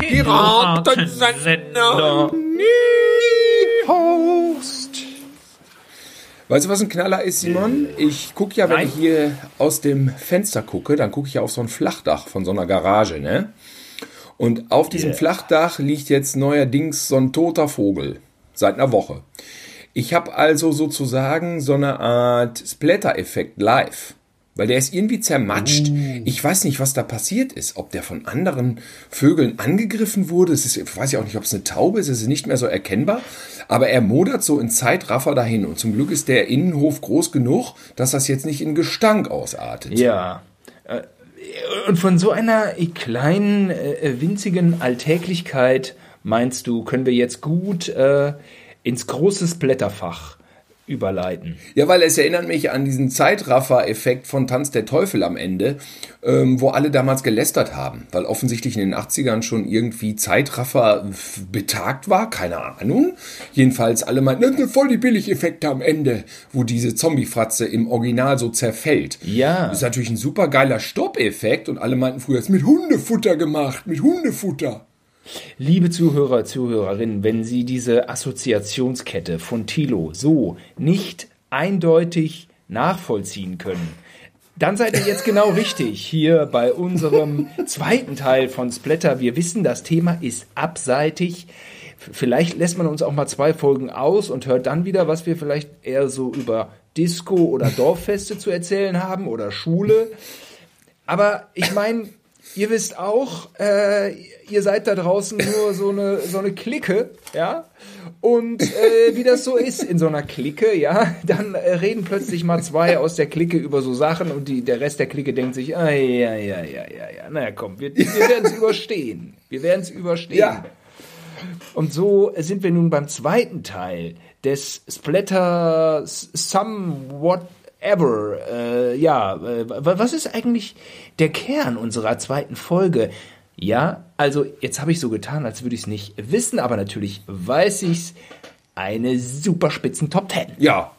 Piratensender. Host. Weißt du, was ein Knaller ist, Simon? Ich gucke ja, wenn Nein. ich hier aus dem Fenster gucke, dann gucke ich ja auf so ein Flachdach von so einer Garage, ne? Und auf diesem Yeah. Flachdach liegt jetzt neuerdings so ein toter Vogel. Seit einer Woche. Ich habe also sozusagen so eine Art Splatter-Effekt live. Weil der ist irgendwie zermatscht. Ich weiß nicht, was da passiert ist. Ob der von anderen Vögeln angegriffen wurde. Es ist, ich weiß ja auch nicht, ob es eine Taube ist. Es ist nicht mehr so erkennbar. Aber er modert so in Zeitraffer dahin. Und zum Glück ist der Innenhof groß genug, dass das jetzt nicht in Gestank ausartet. Ja. Äh, Und von so einer kleinen, äh, winzigen Alltäglichkeit meinst du, können wir jetzt gut äh, ins große Blätterfach überleiten? Ja, weil es erinnert mich an diesen Zeitraffer-Effekt von Tanz der Teufel am Ende, ähm, wo alle damals gelästert haben, weil offensichtlich in den 80ern schon irgendwie Zeitraffer betagt war, keine Ahnung. Jedenfalls alle meinten, das sind voll die Billig-Effekte am Ende, wo diese Zombie-Fratze im Original so zerfällt. Ja. Das ist natürlich ein super geiler Stopp-Effekt und alle meinten früher, es ist mit Hundefutter gemacht, mit Hundefutter. Liebe Zuhörer, Zuhörerinnen, wenn Sie diese Assoziationskette von Thilo so nicht eindeutig nachvollziehen können, dann seid ihr jetzt genau richtig hier bei unserem zweiten Teil von Splatter. Wir wissen, das Thema ist abseitig. Vielleicht lässt man uns auch mal zwei Folgen aus und hört dann wieder, was wir vielleicht eher so über Disco oder Dorffeste zu erzählen haben oder Schule. Aber ich meine, ihr wisst auch, äh, ihr seid da draußen nur so eine, so eine Clique, ja? Und äh, wie das so ist in so einer Clique, ja, dann äh, reden plötzlich mal zwei aus der Clique über so Sachen und die, der Rest der Clique denkt sich, ah, ja, ja, ja, ja, ja, naja, komm, wir, wir werden es überstehen. Wir werden es überstehen. Ja. Und so sind wir nun beim zweiten Teil des Splatter Somewhat Ever. Äh, ja, äh, wa- was ist eigentlich der Kern unserer zweiten Folge? Ja, also jetzt habe ich so getan, als würde ich es nicht wissen, aber natürlich weiß ich's. Eine super spitzen Top Ten. Ja.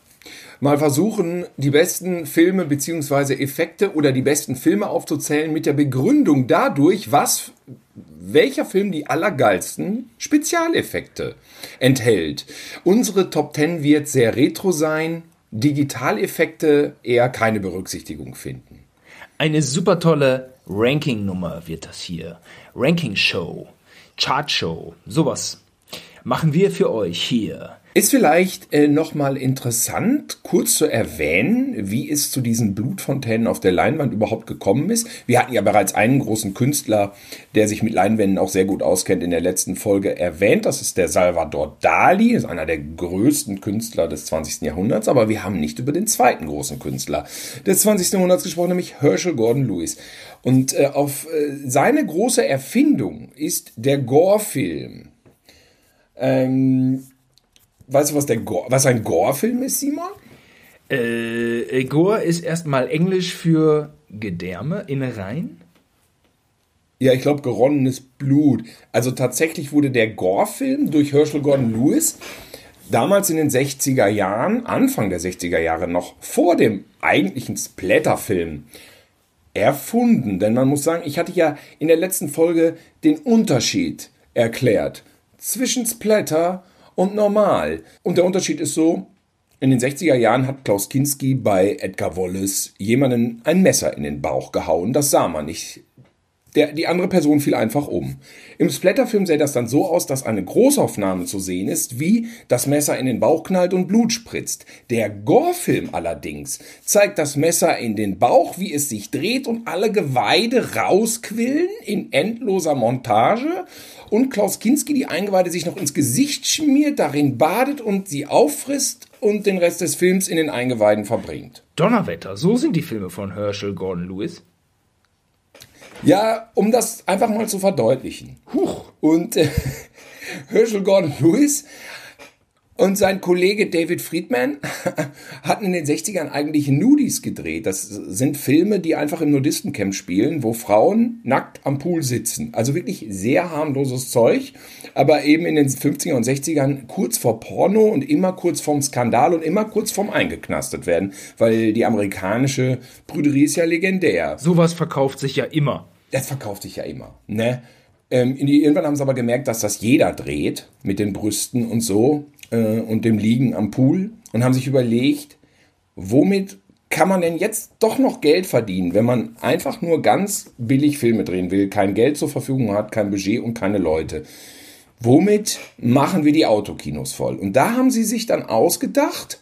Mal versuchen, die besten Filme beziehungsweise Effekte oder die besten Filme aufzuzählen mit der Begründung dadurch, was welcher Film die allergeilsten Spezialeffekte enthält. Unsere Top 10 wird sehr retro sein, Digitaleffekte eher keine Berücksichtigung finden. Eine super tolle Ranking-Nummer wird das hier. Ranking-Show, Chart-Show, sowas machen wir für euch hier. Ist vielleicht äh, nochmal interessant, kurz zu erwähnen, wie es zu diesen Blutfontänen auf der Leinwand überhaupt gekommen ist. Wir hatten ja bereits einen großen Künstler, der sich mit Leinwänden auch sehr gut auskennt, in der letzten Folge erwähnt. Das ist der Salvador Dali, ist einer der größten Künstler des 20. Jahrhunderts. Aber wir haben nicht über den zweiten großen Künstler des 20. Jahrhunderts gesprochen, nämlich Herschel Gordon Lewis. Und äh, auf äh, seine große Erfindung ist der Gore-Film. Ähm, Weißt du, was, der Gore, was ein Gore-Film ist, Simon? Äh, Gore ist erstmal Englisch für Gedärme, Innereien. Ja, ich glaube, geronnenes Blut. Also tatsächlich wurde der Gore-Film durch Herschel Gordon Lewis damals in den 60er Jahren, Anfang der 60er Jahre noch, vor dem eigentlichen Splatter-Film erfunden. Denn man muss sagen, ich hatte ja in der letzten Folge den Unterschied erklärt zwischen Splatter und normal. Und der Unterschied ist so, in den 60er Jahren hat Klaus Kinski bei Edgar Wallace jemanden ein Messer in den Bauch gehauen. Das sah man nicht. Der, die andere Person fiel einfach um. Im Splatterfilm sähe das dann so aus, dass eine Großaufnahme zu sehen ist, wie das Messer in den Bauch knallt und Blut spritzt. Der Gore-Film allerdings zeigt das Messer in den Bauch, wie es sich dreht und alle Geweide rausquillen in endloser Montage und Klaus Kinski die Eingeweide sich noch ins Gesicht schmiert, darin badet und sie auffrisst und den Rest des Films in den Eingeweiden verbringt. Donnerwetter, so sind die Filme von Herschel Gordon Lewis. Ja, um das einfach mal zu verdeutlichen. Huch. Und äh, Herschel Gordon Lewis Und sein Kollege David Friedman hat in den 60ern eigentlich Nudies gedreht. Das sind Filme, die einfach im Nudistencamp spielen, wo Frauen nackt am Pool sitzen. Also wirklich sehr harmloses Zeug, aber eben in den 50er und 60ern kurz vor Porno und immer kurz vorm Skandal und immer kurz vorm eingeknastet werden, weil die amerikanische Brüderie ist ja legendär. Sowas verkauft sich ja immer. Das verkauft sich ja immer, ne? Ähm, irgendwann haben sie aber gemerkt, dass das jeder dreht mit den Brüsten und so äh, und dem Liegen am Pool und haben sich überlegt, womit kann man denn jetzt doch noch Geld verdienen, wenn man einfach nur ganz billig Filme drehen will, kein Geld zur Verfügung hat, kein Budget und keine Leute. Womit machen wir die Autokinos voll? Und da haben sie sich dann ausgedacht,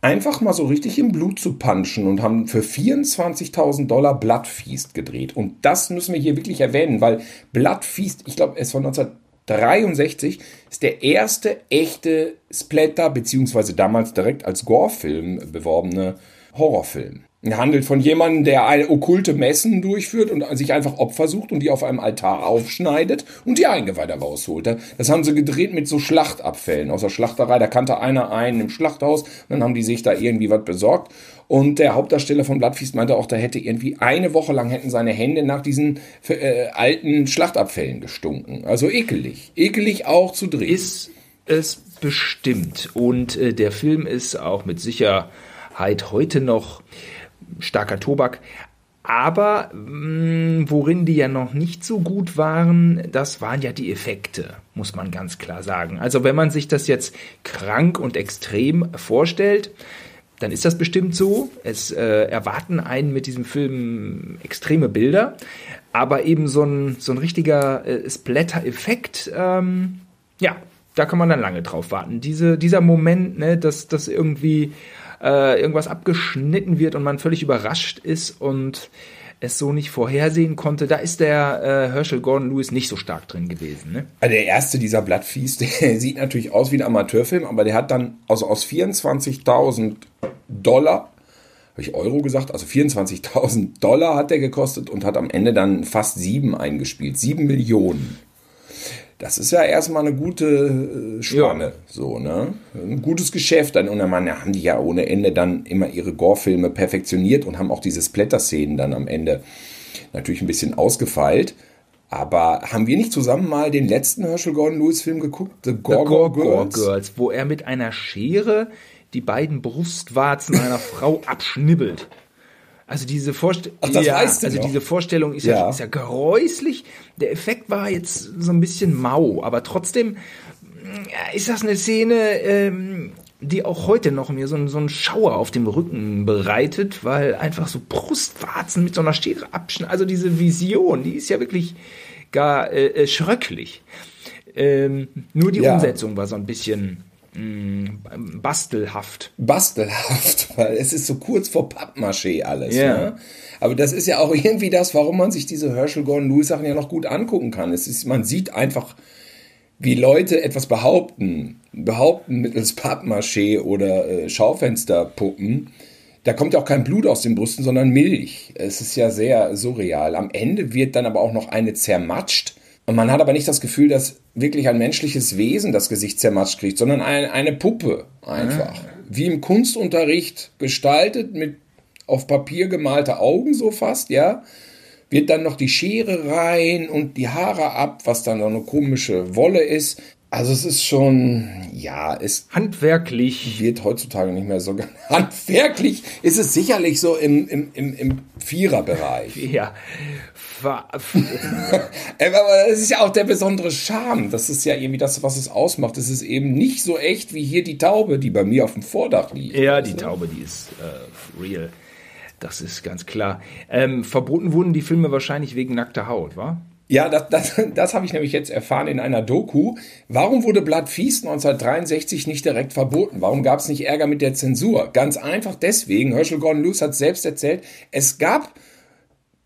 einfach mal so richtig im Blut zu punchen und haben für 24.000 Dollar Bloodfeast gedreht. Und das müssen wir hier wirklich erwähnen, weil Bloodfeast, ich glaube, es von 1963 ist der erste echte Splatter, beziehungsweise damals direkt als Gore-Film beworbene Horrorfilm. Handelt von jemandem, der okkulte Messen durchführt und sich einfach Opfer sucht und die auf einem Altar aufschneidet und die Eingeweide rausholt. Das haben sie gedreht mit so Schlachtabfällen aus der Schlachterei. Da kannte einer einen im Schlachthaus dann haben die sich da irgendwie was besorgt. Und der Hauptdarsteller von Blattfiest meinte auch, da hätte irgendwie eine Woche lang hätten seine Hände nach diesen äh, alten Schlachtabfällen gestunken. Also ekelig. Ekelig auch zu drehen. Ist es bestimmt. Und äh, der Film ist auch mit Sicherheit heute noch starker Tobak. Aber mh, mm, worin die ja noch nicht so gut waren, das waren ja die Effekte, muss man ganz klar sagen. Also wenn man sich das jetzt krank und extrem vorstellt, dann ist das bestimmt so. Es äh, erwarten einen mit diesem Film extreme Bilder, aber eben so ein, so ein richtiger äh, Splatter-Effekt, ähm, ja, da kann man dann lange drauf warten. Diese, dieser Moment, ne, dass das irgendwie äh, irgendwas abgeschnitten wird und man völlig überrascht ist und es so nicht vorhersehen konnte, da ist der äh, Herschel Gordon Lewis nicht so stark drin gewesen. Ne? Also der erste dieser Blattfies, der sieht natürlich aus wie ein Amateurfilm, aber der hat dann also aus 24.000 Dollar, habe ich Euro gesagt, also 24.000 Dollar hat der gekostet und hat am Ende dann fast sieben eingespielt, sieben Millionen. Das ist ja erstmal eine gute äh, Spanne, ja. so, ne? Ein gutes Geschäft. Dann, und dann haben die ja ohne Ende dann immer ihre Gore-Filme perfektioniert und haben auch diese Splatter-Szenen dann am Ende natürlich ein bisschen ausgefeilt. Aber haben wir nicht zusammen mal den letzten Herschel Gordon Lewis Film geguckt? The Gore, Gore, Girls? Girls, wo er mit einer Schere die beiden Brustwarzen einer Frau abschnibbelt. Also diese Vorstellung, ja, also noch. diese Vorstellung ist ja. ja. ist ja geräuslich. Der Effekt war jetzt so ein bisschen mau, aber trotzdem ist das eine Szene, ähm, die auch heute noch mir so, so einen Schauer auf dem Rücken bereitet, weil einfach so Brustwarzen mit so einer Schere abschneiden. Also diese Vision, die ist ja wirklich gar äh, äh schröcklich. Ähm, nur die ja. Umsetzung war so ein bisschen bastelhaft. Bastelhaft, weil es ist so kurz vor Pappmaché alles. Yeah. Ne? Aber das ist ja auch irgendwie das, warum man sich diese Herschel Gordon Lewis Sachen ja noch gut angucken kann. Es ist, man sieht einfach, wie Leute etwas behaupten, behaupten mittels Pappmaché oder äh, Schaufensterpuppen. Da kommt ja auch kein Blut aus den Brüsten, sondern Milch. Es ist ja sehr surreal. Am Ende wird dann aber auch noch eine zermatscht und man hat aber nicht das Gefühl, dass wirklich ein menschliches Wesen das Gesicht zermatscht kriegt, sondern ein, eine Puppe einfach. Ah. Wie im Kunstunterricht gestaltet, mit auf Papier gemalte Augen so fast, ja. Wird dann noch die Schere rein und die Haare ab, was dann so eine komische Wolle ist. Also es ist schon, ja, es handwerklich wird heutzutage nicht mehr so handwerklich. Ist es sicherlich so im, im, im, im Viererbereich. Ja, aber das ist ja auch der besondere Charme. Das ist ja irgendwie das, was es ausmacht. Es ist eben nicht so echt wie hier die Taube, die bei mir auf dem Vordach liegt. Ja, die Taube, die ist äh, real. Das ist ganz klar. Ähm, verboten wurden die Filme wahrscheinlich wegen nackter Haut, wa? Ja, das, das, das habe ich nämlich jetzt erfahren in einer Doku. Warum wurde Blood Feast 1963 nicht direkt verboten? Warum gab es nicht Ärger mit der Zensur? Ganz einfach deswegen, Herschel Gordon Lewis hat selbst erzählt, es gab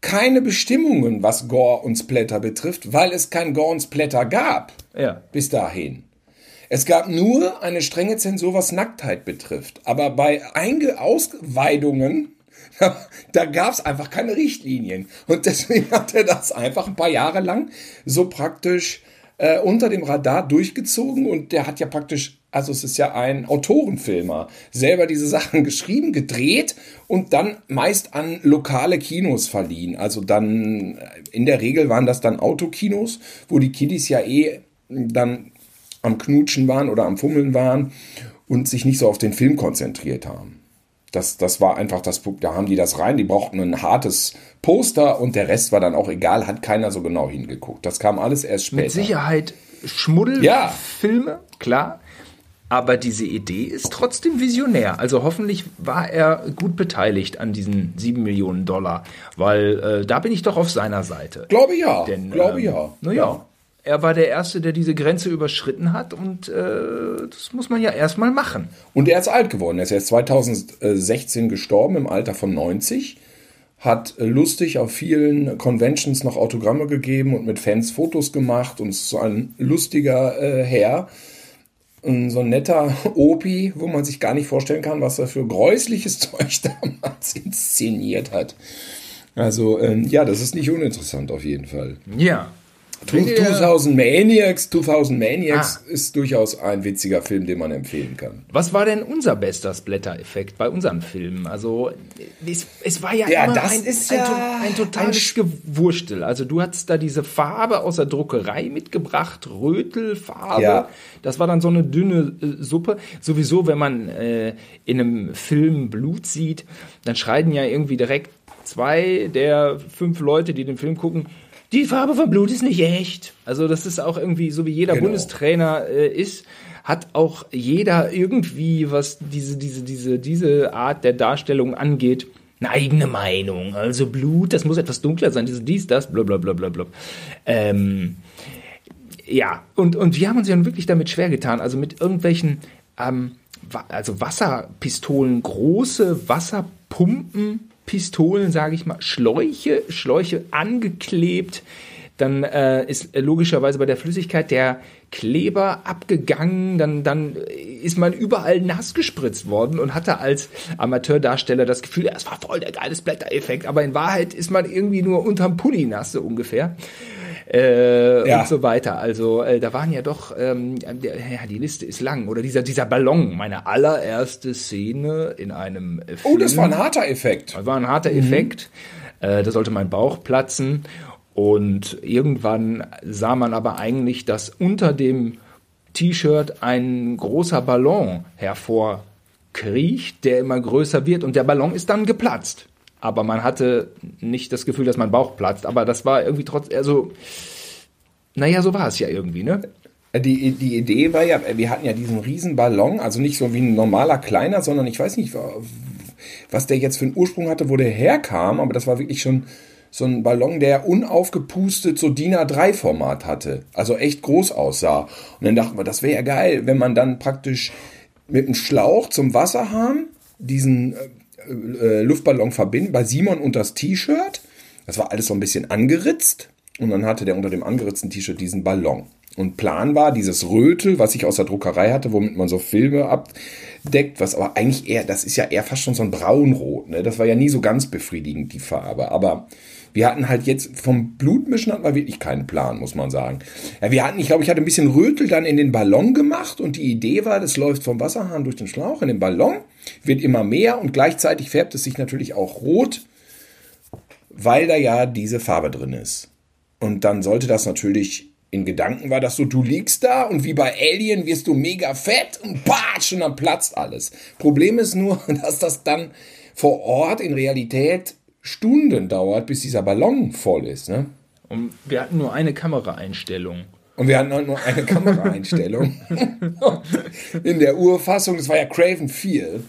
keine Bestimmungen, was Gore und Splatter betrifft, weil es kein Gore und Splatter gab. Ja. Bis dahin. Es gab nur eine strenge Zensur, was Nacktheit betrifft. Aber bei Einge Ausweidungen, da gab es einfach keine Richtlinien. Und deswegen hat er das einfach ein paar Jahre lang so praktisch äh, unter dem Radar durchgezogen. Und der hat ja praktisch also es ist ja ein Autorenfilmer, selber diese Sachen geschrieben, gedreht und dann meist an lokale Kinos verliehen. Also dann, in der Regel waren das dann Autokinos, wo die Kiddies ja eh dann am Knutschen waren oder am Fummeln waren und sich nicht so auf den Film konzentriert haben. Das, das war einfach das, da haben die das rein, die brauchten ein hartes Poster und der Rest war dann auch egal, hat keiner so genau hingeguckt. Das kam alles erst später. Mit Sicherheit Schmuddelfilme, ja. klar. Aber diese Idee ist trotzdem visionär. Also hoffentlich war er gut beteiligt an diesen sieben Millionen Dollar, weil äh, da bin ich doch auf seiner Seite. Glaube ja. Denn, Glaube ähm, ja. Naja, ja. Er war der Erste, der diese Grenze überschritten hat und äh, das muss man ja erstmal machen. Und er ist alt geworden. Er ist erst 2016 gestorben im Alter von 90 hat lustig auf vielen Conventions noch Autogramme gegeben und mit Fans Fotos gemacht und ist so ein lustiger äh, Herr. Und so ein netter Opi, wo man sich gar nicht vorstellen kann, was er für gräusliches Zeug damals inszeniert hat. Also, ähm, ja, das ist nicht uninteressant auf jeden Fall. Ja. 2000 Maniacs, 2000 Maniacs ah. ist durchaus ein witziger Film, den man empfehlen kann. Was war denn unser bester Splatter-Effekt bei unseren Filmen? Also es, es war ja, ja immer das ein, ist ein, ja ein, ein totales Gewurstel. Also du hattest da diese Farbe aus der Druckerei mitgebracht, Rötelfarbe. Ja. Das war dann so eine dünne äh, Suppe. Sowieso, wenn man äh, in einem Film Blut sieht, dann schreien ja irgendwie direkt zwei der fünf Leute, die den Film gucken, die Farbe von Blut ist nicht echt. Also das ist auch irgendwie, so wie jeder genau. Bundestrainer äh, ist, hat auch jeder irgendwie, was diese, diese, diese, diese Art der Darstellung angeht, eine eigene Meinung. Also Blut, das muss etwas dunkler sein, das, dies, das, bla bla bla bla bla. Ähm, ja, und, und wir haben uns ja wirklich damit schwer getan, also mit irgendwelchen, ähm, also Wasserpistolen, große Wasserpumpen, Pistolen, sage ich mal, Schläuche, Schläuche angeklebt. Dann äh, ist logischerweise bei der Flüssigkeit der Kleber abgegangen, dann, dann ist man überall nass gespritzt worden und hatte als Amateurdarsteller das Gefühl, es war voll der geile Splatter-Effekt, aber in Wahrheit ist man irgendwie nur unterm Pulli nass, so ungefähr äh, ja. und so weiter. Also äh, da waren ja doch, ähm, der, ja, die Liste ist lang. Oder dieser, dieser Ballon, meine allererste Szene in einem Film. Oh, das war ein harter Effekt. Das war ein harter mhm. Effekt. Äh, da sollte mein Bauch platzen. Und irgendwann sah man aber eigentlich, dass unter dem T-Shirt ein großer Ballon hervorkriecht, der immer größer wird und der Ballon ist dann geplatzt aber man hatte nicht das Gefühl, dass mein Bauch platzt. Aber das war irgendwie trotzdem, also, naja, so war es ja irgendwie, ne? Die, die Idee war ja, wir hatten ja diesen riesen Ballon, also nicht so wie ein normaler kleiner, sondern ich weiß nicht, was der jetzt für einen Ursprung hatte, wo der herkam, aber das war wirklich schon so ein Ballon, der unaufgepustet so DIN A3-Format hatte, also echt groß aussah. Und dann dachten wir, das wäre ja geil, wenn man dann praktisch mit einem Schlauch zum Wasserhahn diesen äh, äh, Luftballon verbinden, bei Simon unter das T-Shirt. Das war alles so ein bisschen angeritzt. Und dann hatte der unter dem angeritzten T-Shirt diesen Ballon. Und Plan war dieses Rötel, was ich aus der Druckerei hatte, womit man so Filme abdeckt, was aber eigentlich eher, das ist ja eher fast schon so ein Braunrot. Ne? Das war ja nie so ganz befriedigend, die Farbe. Aber wir hatten halt jetzt vom Blutmischen hatten wir wirklich keinen Plan, muss man sagen. Ja, wir hatten, ich glaube, ich hatte ein bisschen Rötel dann in den Ballon gemacht und die Idee war, das läuft vom Wasserhahn durch den Schlauch in den Ballon, wird immer mehr und gleichzeitig färbt es sich natürlich auch rot, weil da ja diese Farbe drin ist. Und dann sollte das natürlich in Gedanken war das so, du liegst da und wie bei Alien wirst du mega fett und batsch und dann platzt alles. Problem ist nur, dass das dann vor Ort in Realität Stunden dauert, bis dieser Ballon voll ist. Ne? Und wir hatten nur eine Kameraeinstellung. Und wir hatten halt nur eine Kameraeinstellung. In der Urfassung, das war ja Craven 4,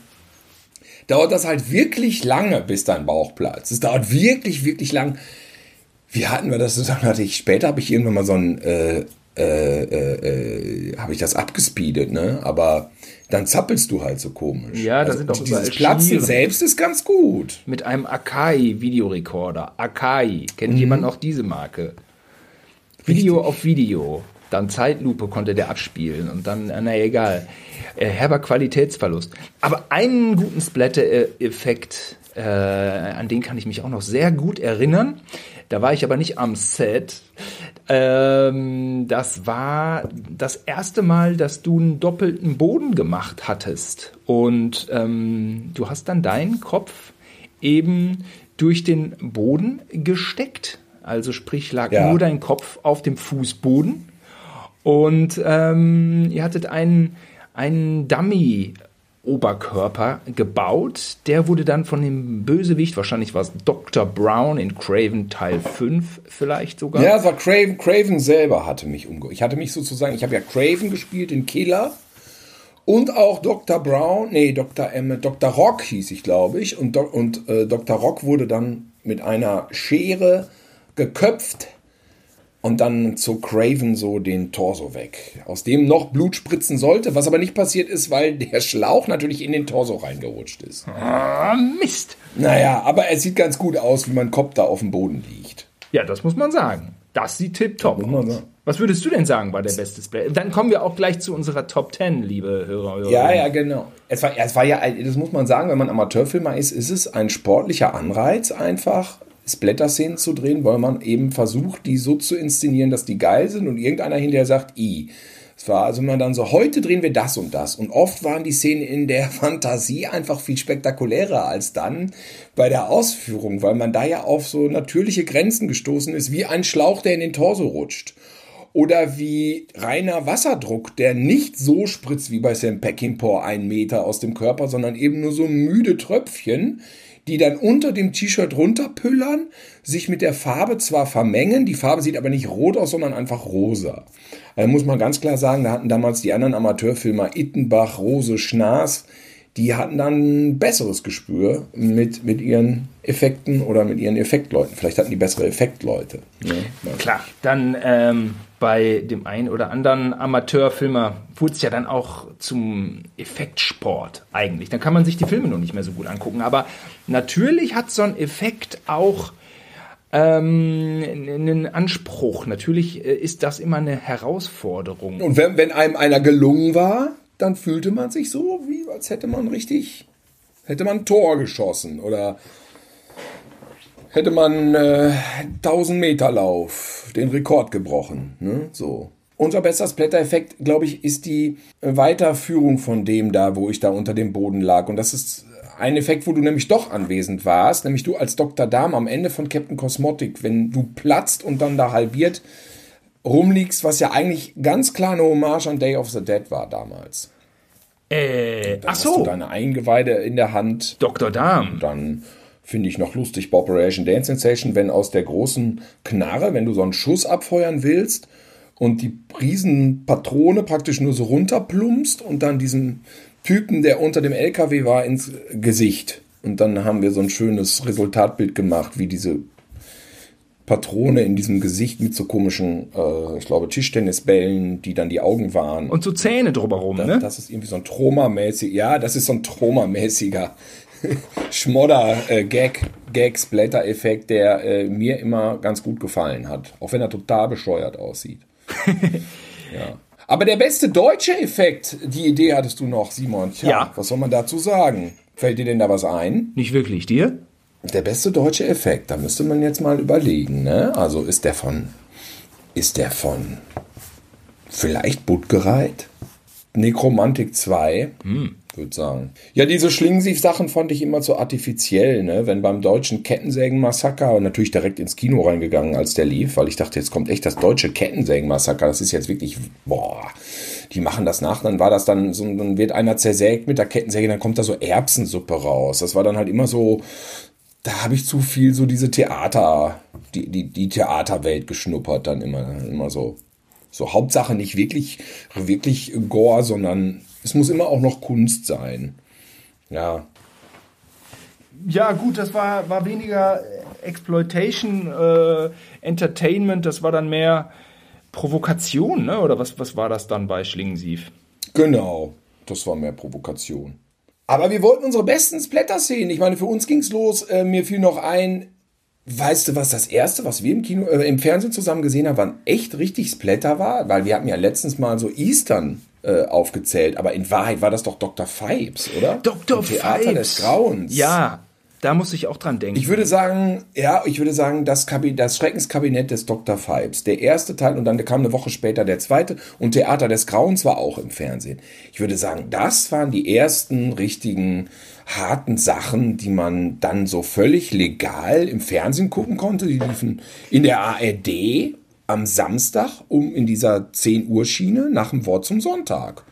dauert das halt wirklich lange, bis dein Bauch platzt. Es dauert wirklich, wirklich lang. Wie hatten wir das zusammen? Hatte ich, später habe ich irgendwann mal so ein, äh, äh, äh, äh habe ich das abgespeedet, ne? Aber dann zappelst du halt so komisch. Ja, da also sind auch dieses Platzen Schmieren. selbst ist ganz gut. Mit einem Akai Videorekorder. Akai. Kennt mhm. jemand noch diese Marke? Video auf Video. Dann Zeitlupe konnte der abspielen und dann, na egal. Äh, herber Qualitätsverlust. Aber einen guten Splatter-Effekt, äh, an den kann ich mich auch noch sehr gut erinnern. Da war ich aber nicht am Set. Ähm, das war das erste Mal, dass du einen doppelten Boden gemacht hattest. Und ähm, du hast dann deinen Kopf eben durch den Boden gesteckt. Also sprich, lag ja. nur dein Kopf auf dem Fußboden. Und ähm, ihr hattet einen, einen Dummy Oberkörper gebaut. Der wurde dann von dem Bösewicht, wahrscheinlich war es Dr. Brown in Craven Teil 5 vielleicht sogar. Ja, es war Craven, Craven selber hatte mich umge... Ich hatte mich sozusagen, ich habe ja Craven gespielt, den Killer. Und auch Dr. Brown, nee, Dr. M, Dr. Rock hieß ich, glaube ich. Und, und äh, Dr. Rock wurde dann mit einer Schere geköpft und dann zog Craven so den Torso weg, aus dem noch Blut spritzen sollte, was aber nicht passiert ist, weil der Schlauch natürlich in den Torso reingerutscht ist. Ah, Mist. Naja, aber es sieht ganz gut aus, wie mein Kopf da auf dem Boden liegt. Ja, das muss man sagen. Das sieht tipptopp aus. Was würdest du denn sagen, war der beste Spray? Dann kommen wir auch gleich zu unserer Top 10, liebe Hörer. Hörer. Ja, ja, genau. Es war, es war ja, das muss man sagen, wenn man Amateurfilmer ist, ist es ein sportlicher Anreiz einfach, Splatter-Szenen zu drehen, weil man eben versucht, die so zu inszenieren, dass die geil sind und irgendeiner hinterher sagt, i. Es war also immer dann so, heute drehen wir das und das. Und oft waren die Szenen in der Fantasie einfach viel spektakulärer als dann bei der Ausführung, weil man da ja auf so natürliche Grenzen gestoßen ist, wie ein Schlauch, der in den Torso rutscht. Oder wie reiner Wasserdruck, der nicht so spritzt wie bei Sam Peckinpah einen Meter aus dem Körper, sondern eben nur so müde Tröpfchen, die dann unter dem T-Shirt runterpüllern, sich mit der Farbe zwar vermengen, die Farbe sieht aber nicht rot aus, sondern einfach rosa. Also muss man ganz klar sagen, da hatten damals die anderen Amateurfilmer Ittenbach, Rose, Schnaas, die hatten dann ein besseres Gespür mit, mit ihren Effekten oder mit ihren Effektleuten. Vielleicht hatten die bessere Effektleute. Ne? Klar, dann ähm, bei dem einen oder anderen Amateurfilmer wurde es ja dann auch zum Effektsport eigentlich. Dann kann man sich die Filme noch nicht mehr so gut angucken. Aber natürlich hat so ein Effekt auch ähm, einen Anspruch. Natürlich äh, ist das immer eine Herausforderung. Und wenn, wenn einem einer gelungen war, dann fühlte man sich so, wie als hätte man richtig, hätte man ein Tor geschossen oder hätte man äh, 1000 Meter Lauf, den Rekord gebrochen. Ne? So. Unser bester Splatter-Effekt, glaube ich, ist die Weiterführung von dem da, wo ich da unter dem Boden lag. Und das ist ein Effekt, wo du nämlich doch anwesend warst, nämlich du als Dr. Darm am Ende von Captain Cosmotic, wenn du platzt und dann da halbiert rumliegst, was ja eigentlich ganz klar eine Hommage an Day of the Dead war damals. Äh, ach so. Hast du deine Eingeweide in der Hand. Dr. Darm. Dann finde ich noch lustig bei Operation Dance Sensation, wenn aus der großen Knarre, wenn du so einen Schuss abfeuern willst und die Riesenpatrone praktisch nur so runterplumpst und dann diesen Typen, der unter dem LKW war, ins Gesicht. Und dann haben wir so ein schönes Resultatbild gemacht, wie diese Patrone in diesem Gesicht mit so komischen, äh, ich glaube, Tischtennisbällen, die dann die Augen waren. Und so Zähne drumherum, das, ne? Das ist irgendwie so ein Troma-mäßig, ja, das ist so ein Troma-mäßiger Schmodder-Gag, äh, Gag-Splatter-Effekt, der äh, mir immer ganz gut gefallen hat. Auch wenn er total bescheuert aussieht. ja. Aber der beste deutsche Effekt, die Idee hattest du noch, Simon. Tja, ja. Was soll man dazu sagen? Fällt dir denn da was ein? Nicht wirklich. Dir? Der beste deutsche Effekt, da müsste man jetzt mal überlegen, ne? Also ist der von. Ist der von. Vielleicht Buttgereit? Nekromantik 2, hm. Würde sagen. Ja, diese Schlingensief-Sachen fand ich immer zu artifiziell, ne? Wenn beim deutschen Kettensägen-Massaker natürlich direkt ins Kino reingegangen, als der lief, weil ich dachte, jetzt kommt echt das deutsche Kettensägen-Massaker. Das ist jetzt wirklich, boah, die machen das nach, dann war das dann so, dann wird einer zersägt mit der Kettensäge, dann kommt da so Erbsensuppe raus. Das war dann halt immer so, da habe ich zu viel so diese Theater, die, die, die Theaterwelt geschnuppert, dann immer, immer so. So, Hauptsache nicht wirklich, wirklich Gore, sondern es muss immer auch noch Kunst sein. Ja. Ja, gut, das war, war weniger Exploitation, äh, Entertainment, das war dann mehr Provokation, ne? Oder was, was war das dann bei Schlingensief? Genau, das war mehr Provokation. Aber wir wollten unsere besten Splatter sehen. Ich meine, für uns ging's los. Äh, mir fiel noch ein, weißt du, was das erste, was wir im Kino, äh, im Fernsehen zusammen gesehen haben, wann echt richtig Splatter war? Weil wir hatten ja letztens mal so Eastern äh, aufgezählt, aber in Wahrheit war das doch Dr. Fibes, oder? Dr. Fibes. Theater des Grauens. Ja, Da muss ich auch dran denken. Ich würde sagen, ja, ich würde sagen, das, Kabinett, das Schreckenskabinett des Dr. Phibes. Der erste Teil und dann kam eine Woche später der zweite und Theater des Grauens war auch im Fernsehen. Ich würde sagen, das waren die ersten richtigen harten Sachen, die man dann so völlig legal im Fernsehen gucken konnte. Die liefen in der ARD am Samstag um in dieser 10 Uhr Schiene nach dem Wort zum Sonntag.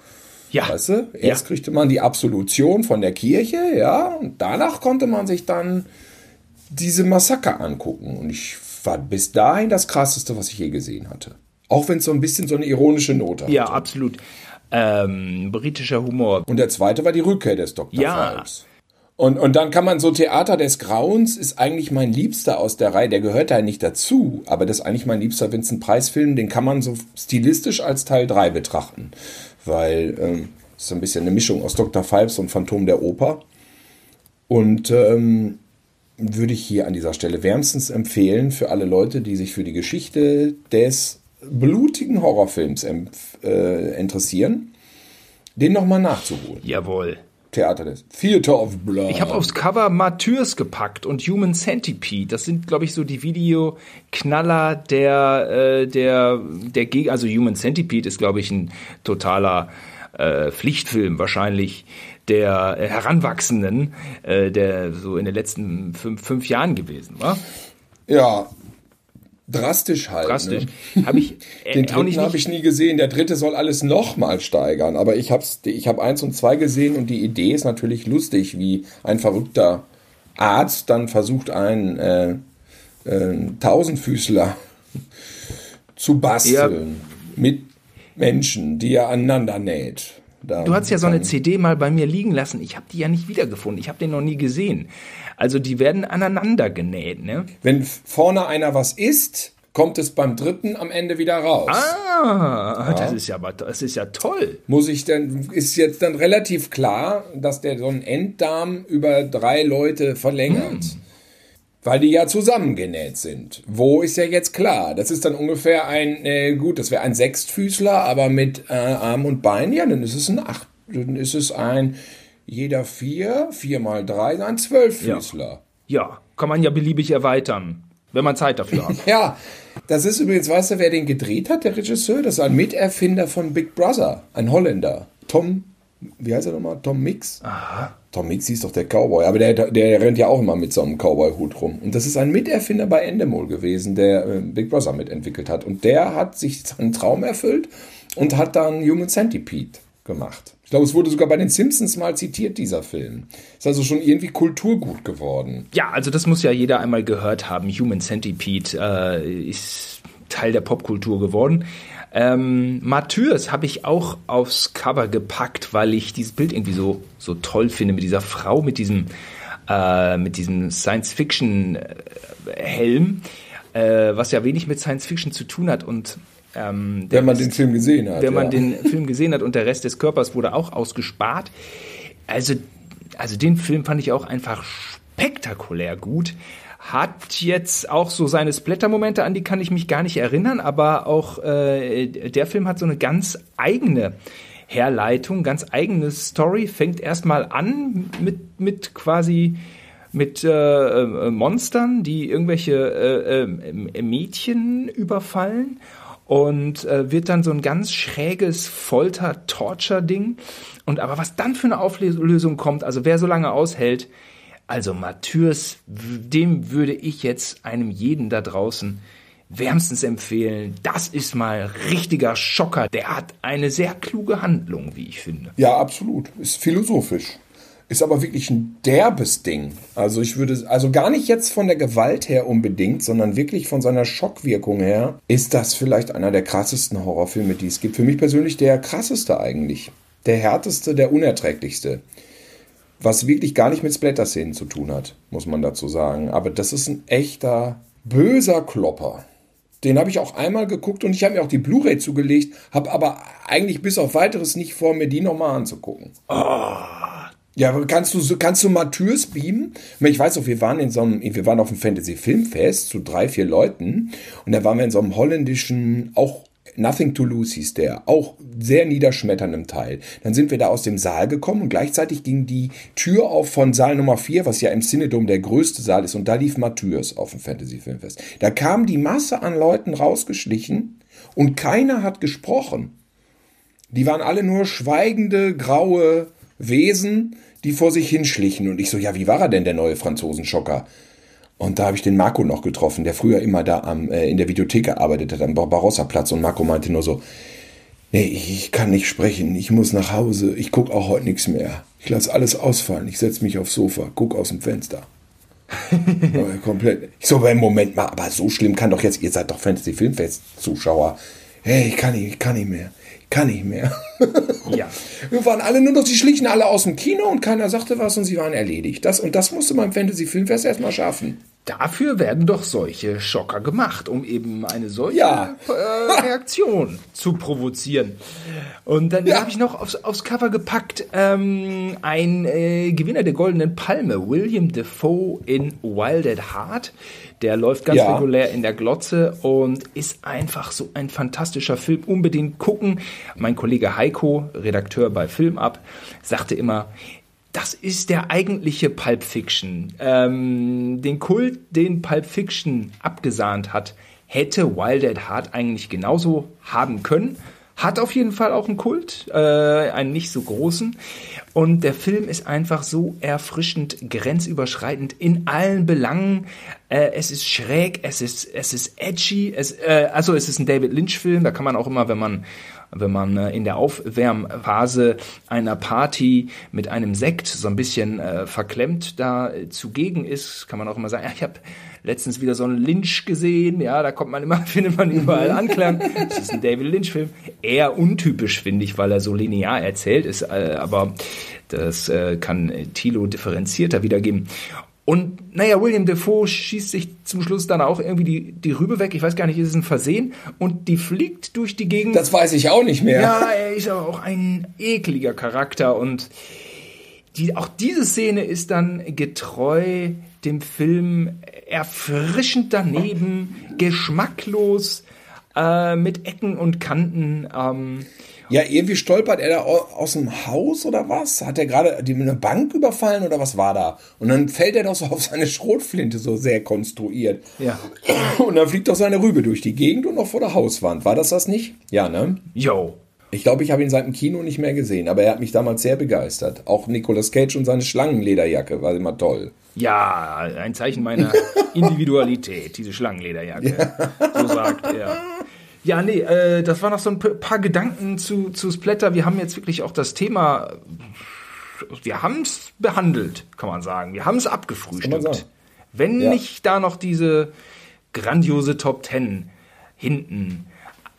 Ja. Weißt du? Erst ja. kriegte man die Absolution von der Kirche, ja, und danach konnte man sich dann diese Massaker angucken. Und ich war bis dahin das krasseste, was ich je gesehen hatte. Auch wenn es so ein bisschen so eine ironische Note hatte. Ja, absolut. Ähm, britischer Humor. Und der zweite war die Rückkehr des Dr. Ja. Phibes. Und, und dann kann man so Theater des Grauens ist eigentlich mein Liebster aus der Reihe. Der gehört da nicht dazu, aber das ist eigentlich mein liebster Vincent Preis-Film. Den kann man so stilistisch als Teil 3 betrachten, weil ähm, ist so ein bisschen eine Mischung aus Dr. Phibes und Phantom der Oper. Und ähm, würde ich hier an dieser Stelle wärmstens empfehlen für alle Leute, die sich für die Geschichte des blutigen Horrorfilms äh, interessieren, den nochmal nachzuholen. Jawohl. Theater des Theater of Blood. Ich habe aufs Cover Martyrs gepackt und Human Centipede. Das sind, glaube ich, so die Videoknaller der, äh, der, der Gegner. Also Human Centipede ist, glaube ich, ein totaler äh, Pflichtfilm wahrscheinlich der Heranwachsenden, äh, der so in den letzten fünf, fünf Jahren gewesen war. Ja, drastisch halt. Drastisch. Ne? Hab ich, äh, Den dritten habe ich nie gesehen. Der dritte soll alles nochmal steigern. Aber ich habe ich hab eins und zwei gesehen und die Idee ist natürlich lustig, wie ein verrückter Arzt dann versucht, einen äh, äh, Tausendfüßler zu basteln ja. mit Menschen, die er aneinander näht. Da du hast ja so eine CD mal bei mir liegen lassen. Ich habe die ja nicht wiedergefunden. Ich habe den noch nie gesehen. Also die werden aneinander genäht, ne? Wenn vorne einer was isst, kommt es beim dritten am Ende wieder raus. Ah, ja. das ist ja das ist ja toll. Muss ich denn ist jetzt dann relativ klar, dass der so ein Enddarm über drei Leute verlängert? Hm. Weil die ja zusammengenäht sind. Wo ist ja jetzt klar? Das ist dann ungefähr ein, äh, gut, das wäre ein Sechstfüßler, aber mit äh, Arm und Bein, ja, dann ist es ein Acht, dann ist es ein jeder vier, vier mal drei, ein Zwölffüßler. Ja. ja, kann man ja beliebig erweitern, wenn man Zeit dafür hat. ja, das ist übrigens, weißt du, wer den gedreht hat, der Regisseur? Das ist ein Miterfinder von Big Brother, ein Holländer. Tom, wie heißt er nochmal? Tom Mix? Aha. Tom Mix ist doch der Cowboy, aber der, der rennt ja auch immer mit so einem Cowboy-Hut rum. Und das ist ein Miterfinder bei Endemol gewesen, der äh, Big Brother mitentwickelt hat. Und der hat sich seinen Traum erfüllt und hat dann Human Centipede gemacht. Ich glaube, es wurde sogar bei den Simpsons mal zitiert, dieser Film. Ist also schon irgendwie Kulturgut geworden. Ja, also das muss ja jeder einmal gehört haben. Human Centipede äh, ist Teil der Popkultur geworden. Ähm, Martyrs habe ich auch aufs Cover gepackt, weil ich dieses Bild irgendwie so, so toll finde mit dieser Frau, mit diesem, äh, diesem Science-Fiction-Helm, äh, was ja wenig mit Science-Fiction zu tun hat und ähm, wenn man Rest, den Film gesehen hat. Wenn man den Film gesehen hat und der Rest des Körpers wurde auch ausgespart. Also, also den Film fand ich auch einfach spektakulär gut. Hat jetzt auch so seine Splatter-Momente, an die kann ich mich gar nicht erinnern, aber auch äh, der Film hat so eine ganz eigene Herleitung, ganz eigene Story. Fängt erstmal an mit, mit quasi mit äh, äh Monstern, die irgendwelche äh, äh, Mädchen überfallen und äh, wird dann so ein ganz schräges Folter-Torture-Ding. Und aber was dann für eine Auflösung kommt, also wer so lange aushält, also Matthäus, dem würde ich jetzt einem jeden da draußen wärmstens empfehlen. Das ist mal richtiger Schocker. Der hat eine sehr kluge Handlung, wie ich finde. Ja, absolut. Ist philosophisch. Ist aber wirklich ein derbes Ding. Also ich würde, also gar nicht jetzt von der Gewalt her unbedingt, sondern wirklich von seiner Schockwirkung her, ist das vielleicht einer der krassesten Horrorfilme, die es gibt. Für mich persönlich der krasseste eigentlich. Der härteste, der unerträglichste. Was wirklich gar nicht mit Splatter-Szenen zu tun hat, muss man dazu sagen. Aber das ist ein echter, böser Klopper. Den habe ich auch einmal geguckt und ich habe mir auch die Blu-ray zugelegt, habe aber eigentlich bis auf weiteres nicht vor, mir die nochmal anzugucken. Oh. Ja, kannst du, kannst du Matthäus beamen? Ich weiß auch, wir waren in so einem, wir waren auf einem Fantasy-Filmfest zu drei, vier Leuten und da waren wir in so einem holländischen, auch Nothing to Lose hieß der, auch sehr niederschmetterndem Teil. Dann sind wir da aus dem Saal gekommen und gleichzeitig ging die Tür auf von Saal Nummer 4, was ja im Cinedom der größte Saal ist, und da lief Matthäus auf dem Fantasy Filmfest. Da kam die Masse an Leuten rausgeschlichen und keiner hat gesprochen. Die waren alle nur schweigende, graue Wesen, die vor sich hinschlichen. Und ich so, ja, wie war er denn, der neue Franzosenschocker? Und da habe ich den Marco noch getroffen, der früher immer da am, äh, in der Videothek gearbeitet hat, am Barossa-Platz. Und Marco meinte nur so, nee, ich kann nicht sprechen, ich muss nach Hause, ich gucke auch heute nichts mehr. Ich lasse alles ausfallen, ich setze mich aufs Sofa, guck aus dem Fenster. komplett. Ich so, im Moment mal, aber so schlimm kann doch jetzt, ihr seid doch Fantasy-Filmfest-Zuschauer. Hey, ich kann nicht, ich kann nicht mehr. Ich kann nicht mehr. Ja. Wir waren alle nur noch, die schlichen alle aus dem Kino und keiner sagte was und sie waren erledigt. Das, und das musste man im Fantasy-Filmfest erstmal schaffen. Dafür werden doch solche Schocker gemacht, um eben eine solche Ja. äh, Reaktion zu provozieren. Und dann Ja. habe ich noch aufs, aufs Cover gepackt ähm, ein äh, Gewinner der Goldenen Palme, William Defoe in Wild at Heart. Der läuft ganz Ja. regulär in der Glotze und ist einfach so ein fantastischer Film. Unbedingt gucken. Mein Kollege Heiko, Redakteur bei Filmab, sagte immer, das ist der eigentliche Pulp Fiction. Ähm, den Kult, den Pulp Fiction abgesahnt hat, hätte Wild at Heart eigentlich genauso haben können. Hat auf jeden Fall auch einen Kult, äh, einen nicht so großen. Und der Film ist einfach so erfrischend, grenzüberschreitend in allen Belangen. Äh, es ist schräg, es ist, es ist edgy. Es, äh, also es ist ein David Lynch-Film. Da kann man auch immer, wenn man wenn man äh, in der Aufwärmphase einer Party mit einem Sekt so ein bisschen äh, verklemmt da äh, zugegen ist, kann man auch immer sagen, ja, ich habe letztens wieder so einen Lynch gesehen, ja, da kommt man immer, findet man überall Anklang. Das ist ein David Lynch-Film. Eher untypisch, finde ich, weil er so linear erzählt ist, aber das kann Thilo differenzierter wiedergeben. Und naja, William Defoe schießt sich zum Schluss dann auch irgendwie die, die Rübe weg. Ich weiß gar nicht, ist es ein Versehen? Und die fliegt durch die Gegend. Das weiß ich auch nicht mehr. Ja, er ist aber auch ein ekliger Charakter und die, auch diese Szene ist dann getreu dem Film erfrischend daneben, geschmacklos, äh, mit Ecken und Kanten. Ähm, Ja, irgendwie stolpert er da au- aus dem Haus oder was? Hat er gerade die eine Bank überfallen oder was war da? Und dann fällt er doch so auf seine Schrotflinte, so sehr konstruiert. ja. Und dann fliegt doch seine Rübe durch die Gegend und noch vor der Hauswand. War das das nicht? Ja, ne? Yo. Ich glaube, ich habe ihn seit dem Kino nicht mehr gesehen, aber er hat mich damals sehr begeistert. Auch Nicolas Cage und seine Schlangenlederjacke war immer toll. Ja, ein Zeichen meiner Individualität, diese Schlangenlederjacke. So sagt er. Ja, nee, äh, das waren noch so ein paar Gedanken zu, zu Splatter. Wir haben jetzt wirklich auch das Thema, wir haben es behandelt, kann man sagen. Wir haben es abgefrühstückt. Wenn Ja. nicht da noch diese grandiose Top Ten hinten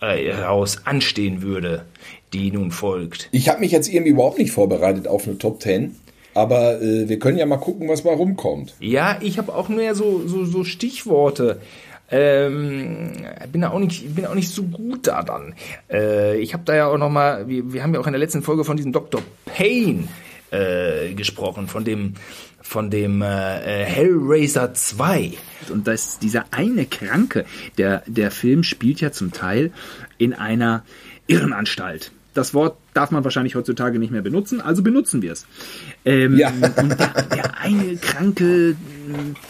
äh, raus anstehen würde, die nun folgt. Ich habe mich jetzt irgendwie überhaupt nicht vorbereitet auf eine Top 10, aber äh, wir können ja mal gucken, was mal rumkommt. Ja, ich habe auch mehr so, so, so Stichworte. Ähm, bin da auch nicht, bin auch nicht so gut da dann. Äh, ich habe da ja auch noch mal, wir, wir haben ja auch in der letzten Folge von diesem Dr. Payne äh, gesprochen, von dem, von dem äh, äh, Hellraiser 2. Und das ist dieser eine Kranke. Der, der Film spielt ja zum Teil in einer Irrenanstalt. Das Wort darf man wahrscheinlich heutzutage nicht mehr benutzen, also benutzen wir es. Ähm, Ja. Und der, der eine Kranke,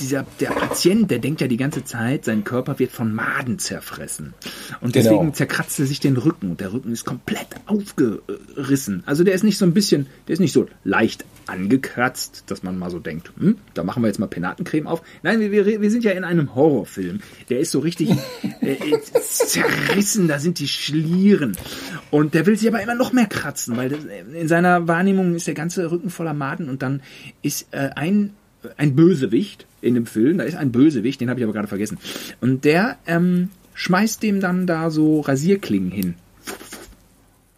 dieser, der Patient, der denkt ja die ganze Zeit, sein Körper wird von Maden zerfressen. Und deswegen Genau. zerkratzt er sich den Rücken und der Rücken ist komplett aufgerissen. Also der ist nicht so ein bisschen, der ist nicht so leicht angekratzt, dass man mal so denkt, hm, da machen wir jetzt mal Penatencreme auf. Nein, wir, wir, wir sind ja in einem Horrorfilm. Der ist so richtig äh, äh, zerrissen, da sind die Schlieren. Und der will sich aber immer noch mehr kratzen, weil das, in seiner Wahrnehmung ist der ganze Rücken voller Maden und dann ist äh, ein ein Bösewicht in dem Film, da ist ein Bösewicht, den habe ich aber gerade vergessen. Und der ähm, schmeißt dem dann da so Rasierklingen hin.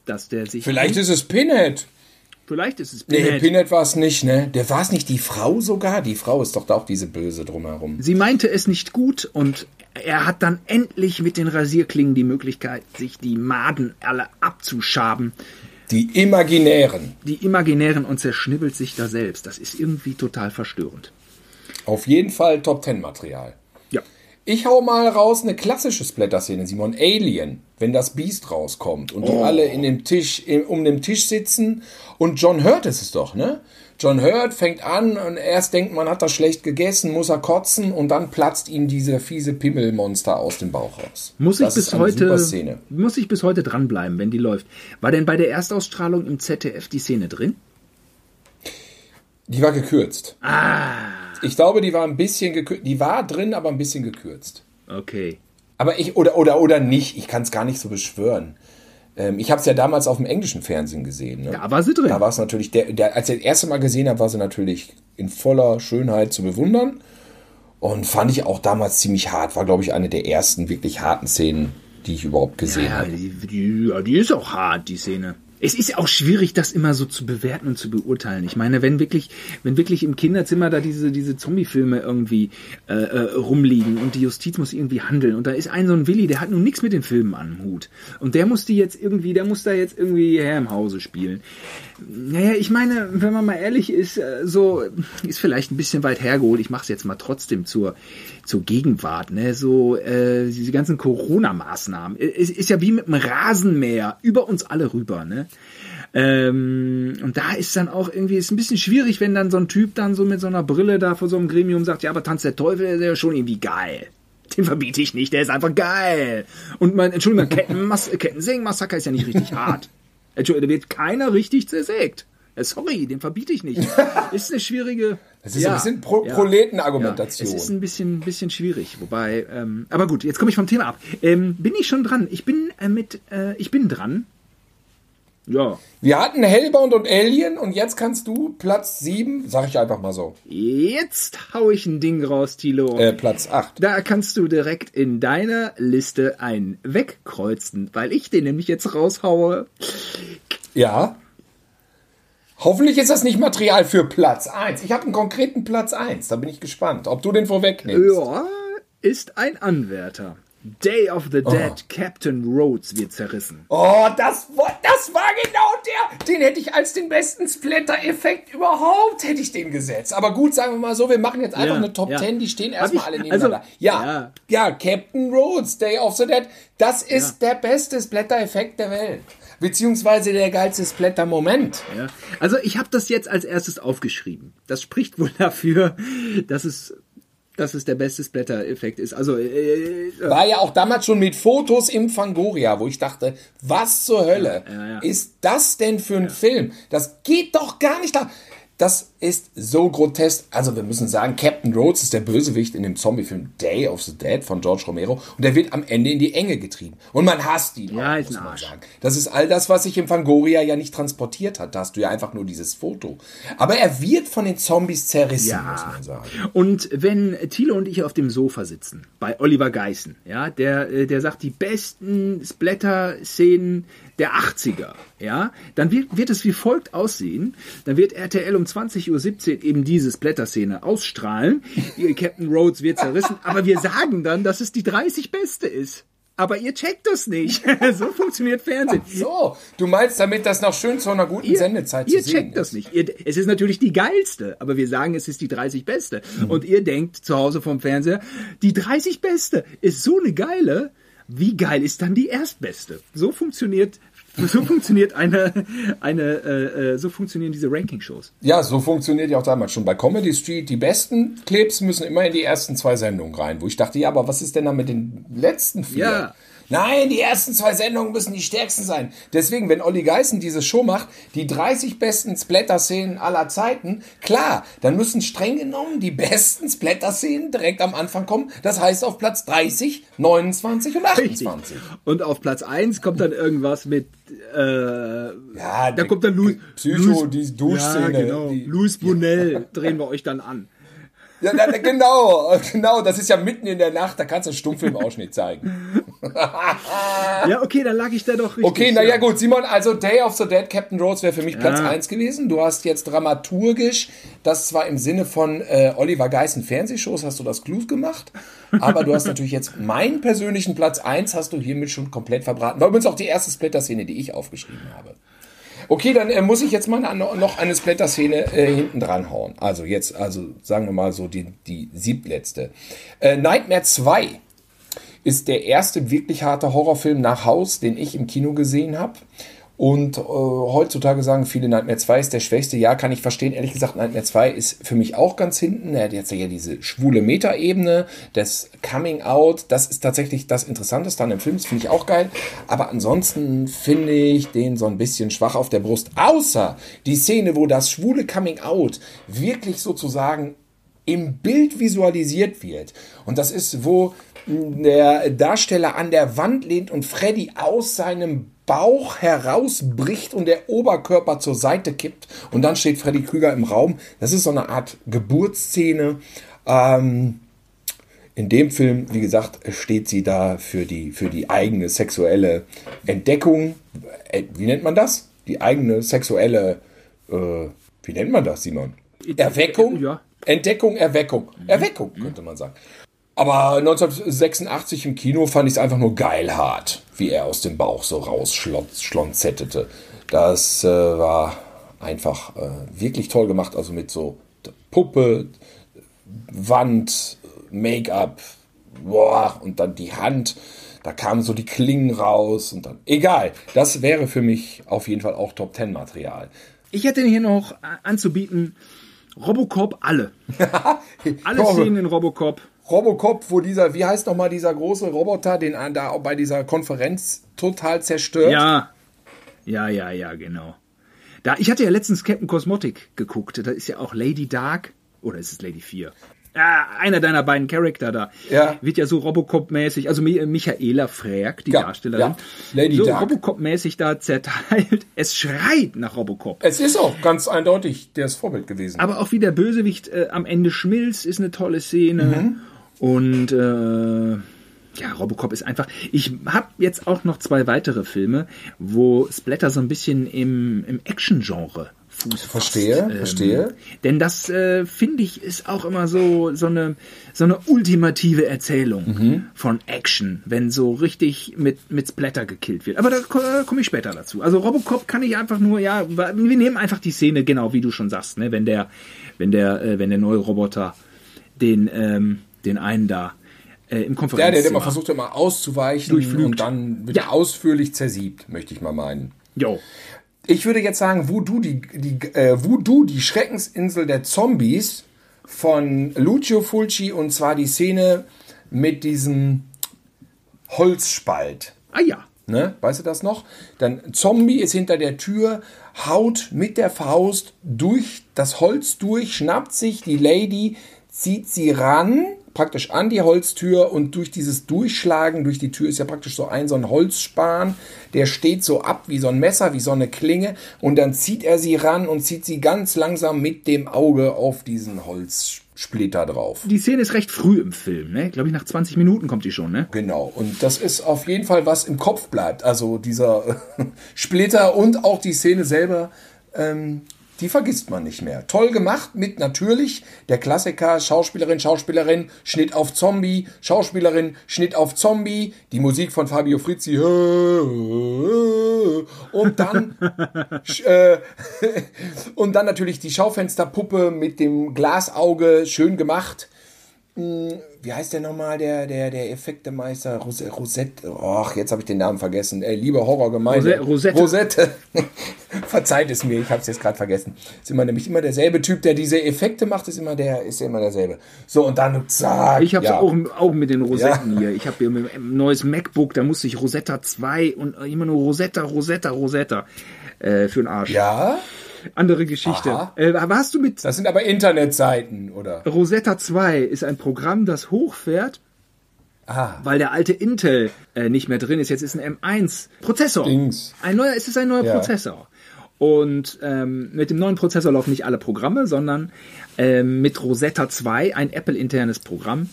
Dass der sich. Vielleicht ist es Pinhead. vielleicht ist es Nee, Pinhead. Pinhead war es nicht, ne? Der war es nicht die Frau sogar? Die Frau ist doch da auch diese Böse drumherum. Sie meinte es nicht gut und er hat dann endlich mit den Rasierklingen die Möglichkeit, sich die Maden alle abzuschaben, Die Imaginären. die imaginären und zerschnibbelt sich da selbst. Das ist irgendwie total verstörend. Auf jeden Fall Top Ten Material. Ja. Ich hau mal raus eine klassische Splatter-Szene, Simon. Alien, wenn das Biest rauskommt und die alle in dem Tisch, um den Tisch sitzen und John Hurt ist es doch, ne? John Hurt fängt an und erst denkt man hat das schlecht gegessen, muss er kotzen und dann platzt ihm diese fiese Pimmelmonster aus dem Bauch raus. Muss ich das bis ist eine super heute Szene. muss ich bis heute dranbleiben, wenn die läuft. War denn bei der Erstausstrahlung im ZDF die Szene drin? Die war gekürzt. Ah, Ich glaube, die war ein bisschen gekürzt. Die war drin, aber ein bisschen gekürzt. okay. Aber ich, oder, oder, oder nicht, ich kann es gar nicht so beschwören. Ähm, ich habe es ja damals auf dem englischen Fernsehen gesehen. Ne? Da war sie drin. Da war es natürlich, der, der, als ich das erste Mal gesehen habe, war sie natürlich in voller Schönheit zu bewundern. Und fand ich auch damals ziemlich hart. War, glaube ich, eine der ersten wirklich harten Szenen, die ich überhaupt gesehen Ja, habe. die, die, ja, die ist auch hart, die Szene. Es ist auch schwierig, das immer so zu bewerten und zu beurteilen. Ich meine, wenn wirklich, wenn wirklich im Kinderzimmer da diese, diese Zombie-Filme irgendwie äh, äh, rumliegen und die Justiz muss irgendwie handeln und da ist ein so ein Willi, der hat nun nichts mit den Filmen am Hut und der muss die jetzt irgendwie, der muss da jetzt irgendwie Herr im Hause spielen. Naja, ich meine, wenn man mal ehrlich ist, äh, so ist vielleicht ein bisschen weit hergeholt. Ich mache es jetzt mal trotzdem zur zur Gegenwart, ne? So äh, diese ganzen Corona-Maßnahmen. Es ist ja wie mit dem Rasenmäher über uns alle rüber, ne? Ähm, und da ist dann auch irgendwie ist ein bisschen schwierig, wenn dann so ein Typ dann so mit so einer Brille da vor so einem Gremium sagt, ja, aber Tanz der Teufel ist ja schon irgendwie geil. Den verbiete ich nicht, der ist einfach geil. Und mein, Entschuldigung, Kettenmas Kettensägen-Massaker ist ja nicht richtig hart. Entschuldigung, da wird keiner richtig zersägt. Äh, Sorry, den verbiete ich nicht. Ist eine schwierige. Das ist ein bisschen Pro Proletenargumentation. Ja, es ist ein bisschen, bisschen schwierig. Wobei, ähm, aber gut, jetzt komme ich vom Thema ab. Ähm, bin ich schon dran? Ich bin äh, mit, äh, ich bin dran. Ja, Wir hatten Hellbound und Alien und jetzt kannst du Platz 7, sag ich einfach mal so, jetzt hau ich ein Ding raus, Tilo. äh, Platz 8. Da kannst du direkt in deiner Liste einen wegkreuzen, weil ich den nämlich jetzt raushaue. Ja. Hoffentlich ist das nicht Material für Platz 1. Ich habe einen konkreten Platz 1. Da bin ich gespannt, ob du den vorwegnimmst. Ja, ist ein Anwärter. Day of the Dead, Captain Rhodes wird zerrissen. Oh, das, war- das war genau der. Den hätte ich als den besten Splatter-Effekt überhaupt, hätte ich den gesetzt. Aber gut, sagen wir mal so, wir machen jetzt einfach Ja, eine Top ja. 10, die stehen erstmal alle nebeneinander. also, ja, ja, Captain Rhodes, Day of the Dead, das ist der beste Splatter-Effekt der Welt. Beziehungsweise der geilste Splatter-Moment. Ja. Also ich habe das jetzt als erstes aufgeschrieben. Das spricht wohl dafür, dass es, dass es der beste Splatter-Effekt ist. Also äh, War ja auch damals schon mit Fotos im Fangoria, wo ich dachte, was zur Hölle Ja, ja. ist das denn für ein Film? Das geht doch gar nicht da. Das ist so grotesk. Also wir müssen sagen, Captain Rhodes ist der Bösewicht in dem Zombie-Film Day of the Dead von George Romero und der wird am Ende in die Enge getrieben. Und man hasst ihn. Ja, muss man sagen. Das ist all das, was sich im Fangoria ja nicht transportiert hat. Da hast du ja einfach nur dieses Foto. Aber er wird von den Zombies zerrissen, Ja. muss man sagen. Und wenn Thilo und ich auf dem Sofa sitzen, bei Oliver Geissen, ja, der, äh, der sagt, die besten Splatter-Szenen der 80er, ja, dann wird, wird es wie folgt aussehen. Dann wird RTL um 20.17 Uhr eben diese Splatter-Szene ausstrahlen. Ihr Captain Rhodes wird zerrissen, aber wir sagen dann, dass es die 30 beste ist. Aber ihr checkt das nicht. so funktioniert Fernsehen. So, du meinst damit, dass noch schön zu einer guten Ihr, Sendezeit ihr zu sehen checkt das nicht. Ihr, es ist natürlich die geilste, aber wir sagen, es ist die 30 beste. Mhm. Und ihr denkt zu Hause vom Fernseher, die 30 beste ist so eine geile. Wie geil ist dann die erstbeste? So funktioniert, so funktioniert eine, eine, äh, äh, so funktionieren diese Ranking-Shows. Ja, so funktioniert ja auch damals schon bei Comedy Street. Die besten Clips müssen immer in die ersten zwei Sendungen rein, wo ich dachte, ja, aber was ist denn da mit den letzten vier? Ja. Nein, die ersten zwei Sendungen müssen die stärksten sein. Deswegen, wenn Olli Geißen diese Show macht, die 30 besten Splatter-Szenen aller Zeiten, klar, dann müssen streng genommen die besten Splatter-Szenen direkt am Anfang kommen. Das heißt auf Platz 30, 29 und 28. Und auf Platz 1 kommt dann irgendwas mit, äh, Ja, da kommt dann Louis, Psycho, Louis, die Duschszene. Ja, genau. Die- Louis Bonnell drehen wir euch dann an. Ja, da, genau, genau, das ist ja mitten in der Nacht, da kannst du einen Stummfilmausschnitt zeigen. Ja, okay, dann lag ich da doch richtig. Okay, naja gut, Simon, also Day of the Dead, Captain Rhodes wäre für mich Platz Ja. 1 gewesen. Du hast jetzt dramaturgisch, das zwar im Sinne von äh, Oliver Geissen Fernsehshows hast du das klug gemacht, aber du hast natürlich jetzt meinen persönlichen Platz 1 hast du hiermit schon komplett verbraten. War übrigens auch die erste Splitter-Szene, die ich aufgeschrieben habe. Okay, dann äh, muss ich jetzt mal na- noch eine Splatter-Szene äh, hinten dran hauen. Also jetzt, also sagen wir mal so die, die siebtletzte. Äh, Nightmare 2 ist der erste wirklich harte Horrorfilm nach Haus, den ich im Kino gesehen habe. Und äh, heutzutage sagen viele, Nightmare 2 ist der schwächste. Ja, kann ich verstehen. Ehrlich gesagt, Nightmare 2 ist für mich auch ganz hinten. Er hat jetzt ja diese schwule Metaebene des Coming Out. Das ist tatsächlich das Interessanteste an dem Film. Das finde ich auch geil. Aber ansonsten finde ich den so ein bisschen schwach auf der Brust. Außer die Szene, wo das schwule Coming Out wirklich sozusagen im Bild visualisiert wird. Und das ist, wo der Darsteller an der Wand lehnt und Freddy aus seinem Bauch herausbricht und der Oberkörper zur Seite kippt. Und dann steht Freddy Krüger im Raum. Das ist so eine Art Geburtsszene. Ähm, in dem Film, wie gesagt, steht sie da für die, für die eigene sexuelle Entdeckung. Äh, Wie nennt man das? Die eigene sexuelle, äh, wie nennt man das, Simon? Erweckung? Ja. Entdeckung, Erweckung. Erweckung, könnte man sagen. Aber 1986 im Kino fand ich es einfach nur geil hart, wie er aus dem Bauch so rausschlonzettete. Das äh, war einfach äh, wirklich toll gemacht, also mit so Puppe, Wand, Make-up, boah, und dann die Hand, da kamen so die Klingen raus und dann, egal, das wäre für mich auf jeden Fall auch Top Ten Material. Ich hätte hier noch anzubieten, Robocop alle. Alle Szenen in Robocop. Robocop, wo dieser, wie heißt nochmal dieser große Roboter, den er da bei dieser Konferenz total zerstört? Ja. Ja, ja, ja, genau. Da, ich hatte ja letztens Captain Cosmotic geguckt. Da ist ja auch Lady Dark. Oder ist es Lady 4? Ja, einer deiner beiden Charakter da. Ja. Wird ja so Robocop-mäßig, also Mi- Michaela Frerk, die Ja, Darstellerin. ja. Lady so Dark. Robocop-mäßig da zerteilt. Es schreit nach Robocop. Es ist auch ganz eindeutig das Vorbild gewesen. Aber auch wie der Bösewicht äh, am Ende schmilzt, ist eine tolle Szene. Mhm. Und äh, ja, Robocop ist einfach. Ich habe jetzt auch noch zwei weitere Filme, wo Splatter so ein bisschen im, im Action-Genre Fuß. Verstehe, verstehe. Denn das äh, finde ich ist auch immer so so eine so eine ultimative Erzählung Mhm. von Action, wenn so richtig mit mit Splatter gekillt wird. Aber da äh, komme ich später dazu. Also Robocop kann ich einfach nur ja, wir nehmen einfach die Szene genau wie du schon sagst, ne, wenn der wenn der äh, wenn der neue Roboter den ähm, den einen da äh, im Ja, Konferenzzimmer der hat immer versucht, immer auszuweichen und dann wird Ja. ausführlich zersiebt, möchte ich mal meinen. Jo. Ich würde jetzt sagen, Voodoo, die, die, äh, Voodoo, die Schreckensinsel der Zombies von Lucio Fulci und zwar die Szene mit diesem Holzspalt. Ah ja. Ne? Weißt du das noch? Dann Zombie ist hinter der Tür, haut mit der Faust durch das Holz durch, schnappt sich die Lady, zieht sie ran, praktisch an die Holztür und durch dieses Durchschlagen durch die Tür ist ja praktisch so ein so ein Holzspan, der steht so ab wie so ein Messer, wie so eine Klinge und dann zieht er sie ran und zieht sie ganz langsam mit dem Auge auf diesen Holzsplitter drauf. Die Szene ist recht früh im Film, ne? Glaube ich nach 20 Minuten kommt die schon, ne? Genau, und das ist auf jeden Fall, was im Kopf bleibt. Also dieser Splitter und auch die Szene selber, ähm, die vergisst man nicht mehr. Toll gemacht mit natürlich der Klassiker, Schauspielerin, Schauspielerin, Schnitt auf Zombie, Schauspielerin, Schnitt auf Zombie, die Musik von Fabio Frizzi und dann äh, und dann natürlich die Schaufensterpuppe mit dem Glasauge, schön gemacht wie heißt der nochmal, der, der, der Effektemeister? Ros Rosette. Och, jetzt habe ich den Namen vergessen. Äh, liebe Horrorgemeinde. Rose- Rosette. Rosette. Verzeiht es mir, ich habe es jetzt gerade vergessen. Ist immer nämlich immer derselbe Typ, der diese Effekte macht, ist immer der, ist immer derselbe. So, und dann zack. Ich habe ja. auch, auch mit den Rosetten hier. Ich habe hier ein neues MacBook, da musste ich Rosetta 2 und immer nur Rosetta, Rosetta, Rosetta äh, für den Arsch. Ja, Andere Geschichte. Äh, hast du mit das sind aber Internetseiten, oder? Rosetta 2 ist ein Programm, das hochfährt, Ah, weil der alte Intel äh, nicht mehr drin ist. Jetzt ist ein M1 Prozessor. Dings. Ein neuer, es ist ein neuer Ja. Prozessor. Und ähm, mit dem neuen Prozessor laufen nicht alle Programme, sondern ähm, mit Rosetta 2, ein Apple-internes Programm,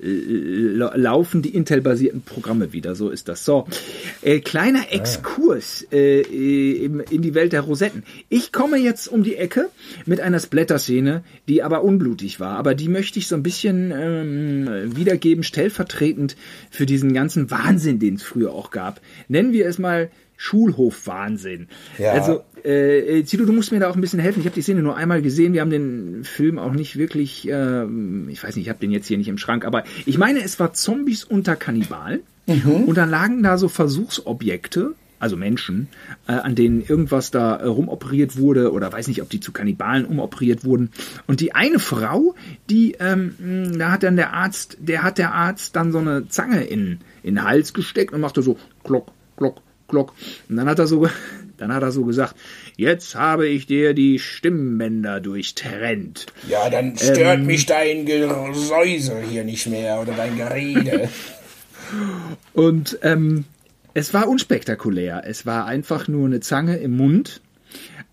laufen die Intel-basierten Programme wieder. So ist das. So, äh, kleiner Exkurs äh, in, in die Welt der Rosetten. Ich komme jetzt um die Ecke mit einer Splatter-Szene, die aber unblutig war. Aber die möchte ich so ein bisschen ähm, wiedergeben, stellvertretend für diesen ganzen Wahnsinn, den es früher auch gab. Nennen wir es mal Schulhofwahnsinn. Ja. Also, äh, Tilo, du musst mir da auch ein bisschen helfen. Ich habe die Szene nur einmal gesehen. Wir haben den Film auch nicht wirklich, ähm, ich weiß nicht, ich habe den jetzt hier nicht im Schrank, aber ich meine, es war Zombies unter Kannibalen. Und dann lagen da so Versuchsobjekte, also Menschen, äh, an denen irgendwas da äh, rumoperiert wurde oder weiß nicht, ob die zu Kannibalen umoperiert wurden. Und die eine Frau, die, ähm, da hat dann der Arzt, der hat der Arzt dann so eine Zange in, in den Hals gesteckt und machte so klock, klock, klock. Und dann hat er so, dann hat er so gesagt, jetzt habe ich dir die Stimmbänder durchtrennt. Ja, dann stört mich dein Gesäusel hier nicht mehr oder dein Gerede. Und ähm, es war unspektakulär. Es war einfach nur eine Zange im Mund.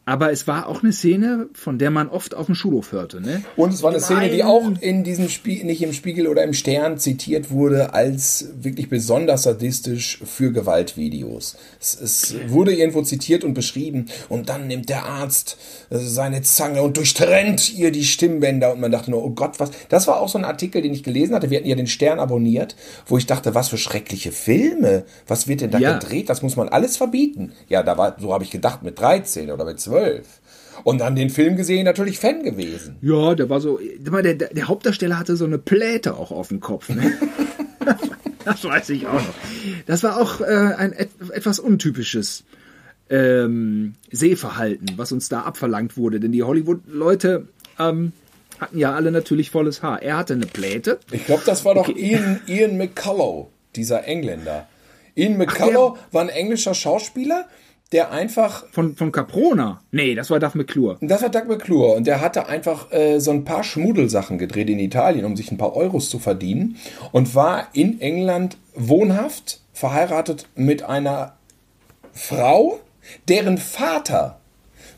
Aber es war auch eine Szene, von der man oft auf dem Schulhof hörte. Ne? Und es war eine Szene, die auch in diesem Spiel, nicht im Spiegel oder im Stern zitiert wurde, als wirklich besonders sadistisch für Gewaltvideos. Es, es wurde irgendwo zitiert und beschrieben und dann nimmt der Arzt äh, seine Zange und durchtrennt ihr die Stimmbänder und man dachte nur, oh Gott, was. Das war auch so ein Artikel, den ich gelesen hatte. Wir hatten ja den Stern abonniert, wo ich dachte, was für schreckliche Filme. Was wird denn da Ja. gedreht? Das muss man alles verbieten. Ja, da war, so habe ich gedacht, mit 13 oder mit 12. Und dann den Film gesehen, natürlich Fan gewesen. Ja, der war so. Der, der, der Hauptdarsteller hatte so eine Pläte auch auf dem Kopf. Ne? das weiß ich auch noch. Das war auch äh, ein et etwas untypisches ähm, Sehverhalten, was uns da abverlangt wurde. Denn die Hollywood-Leute ähm, hatten ja alle natürlich volles Haar. Er hatte eine Pläte. Ich glaube, das war doch Ian, Ian McCullough, dieser Engländer. Ian McCullough war ein englischer Schauspieler, der einfach, Von, von Caprona. Nee, das war Duff McClure. das war Doug McClure, und der hatte einfach äh, so ein paar Schmuddelsachen gedreht in Italien, um sich ein paar Euros zu verdienen und war in England wohnhaft, verheiratet mit einer Frau, deren Vater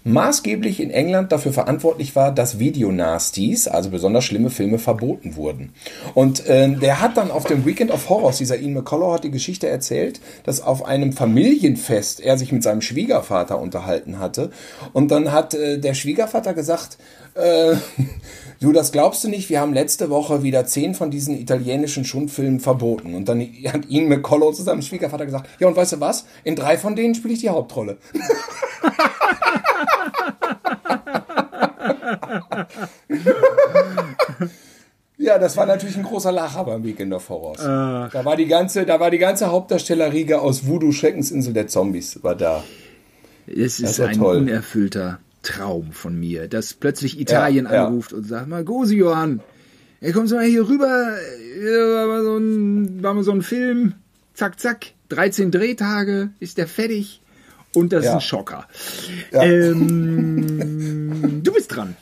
maßgeblich in England dafür verantwortlich war, dass Videonasties, also besonders schlimme Filme, verboten wurden. Und ähm, der hat dann auf dem Weekend of Horrors, dieser Ian McCullough hat die Geschichte erzählt, dass auf einem Familienfest er sich mit seinem Schwiegervater unterhalten hatte. Und dann hat äh, der Schwiegervater gesagt, äh, du, das glaubst du nicht, wir haben letzte Woche wieder zehn von diesen italienischen Schundfilmen verboten. Und dann hat Ian McCullough zu seinem Schwiegervater gesagt, ja und weißt du was, in drei von denen spiele ich die Hauptrolle. Ja, das war natürlich ein großer Lacher beim Weekend of Horrors. Da war die ganze, da war die ganze Hauptdarstellerriege aus Voodoo Schreckensinsel der Zombies war da. Es ist ein toll. unerfüllter Traum von mir, dass plötzlich Italien Ja, ja. anruft und sagt, mal Gosi Johann, ey, kommst du mal hier rüber, hier war so ein, war mal so ein Film, zack, zack, 13 Drehtage, ist der fertig und das ist Ja. ein Schocker. Ja. Ähm, du bist dran.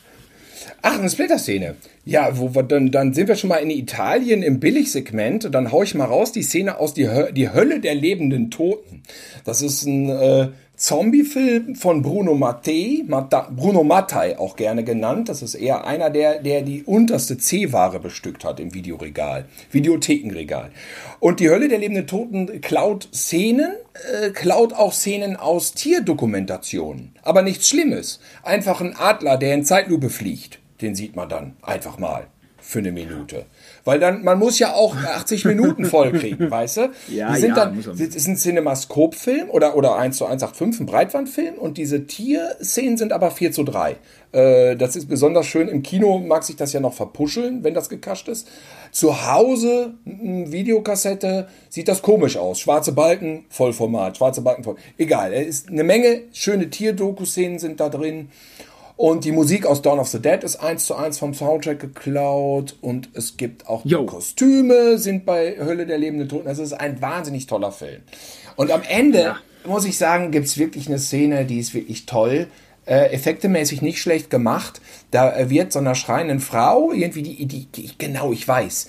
Ach, eine Splitter-Szene. Ja, wo dann, dann sind wir schon mal in Italien im Billigsegment. Dann hau ich mal raus die Szene aus die, Hö die Hölle der lebenden Toten. Das ist ein äh, Zombie-Film von Bruno Mattei, Bruno Mattei auch gerne genannt. Das ist eher einer, der, der die unterste C-Ware bestückt hat im Videoregal, Videothekenregal. Und die Hölle der lebenden Toten klaut Szenen, äh, klaut auch Szenen aus Tierdokumentationen. Aber nichts Schlimmes. Einfach ein Adler, der in Zeitlupe fliegt. Den sieht man dann einfach mal für eine Minute. Weil dann, man muss ja auch 80 Minuten voll kriegen, weißt du? Ja, Die sind ja, dann, ist ein Cinemascope-Film oder, oder 1 zu 185, ein Breitwandfilm und diese Tierszenen sind aber 4 zu 3. Äh, das ist besonders schön. Im Kino mag sich das ja noch verpuscheln, wenn das gekascht ist. Zu Hause, m, Videokassette, sieht das komisch aus. Schwarze Balken, Vollformat, schwarze Balken, voll. Egal, es ist eine Menge schöne Tierdoku-Szenen sind da drin. Und die Musik aus Dawn of the Dead ist eins zu eins vom Soundtrack geklaut. Und es gibt auch Kostüme sind bei Hölle der lebenden Toten. Also es ist ein wahnsinnig toller Film. Und am Ende, muss ich sagen, gibt's wirklich eine Szene, die ist wirklich toll. Äh, effektemäßig nicht schlecht gemacht. Da äh, wird so einer schreienden Frau irgendwie die, die, die genau, ich weiß,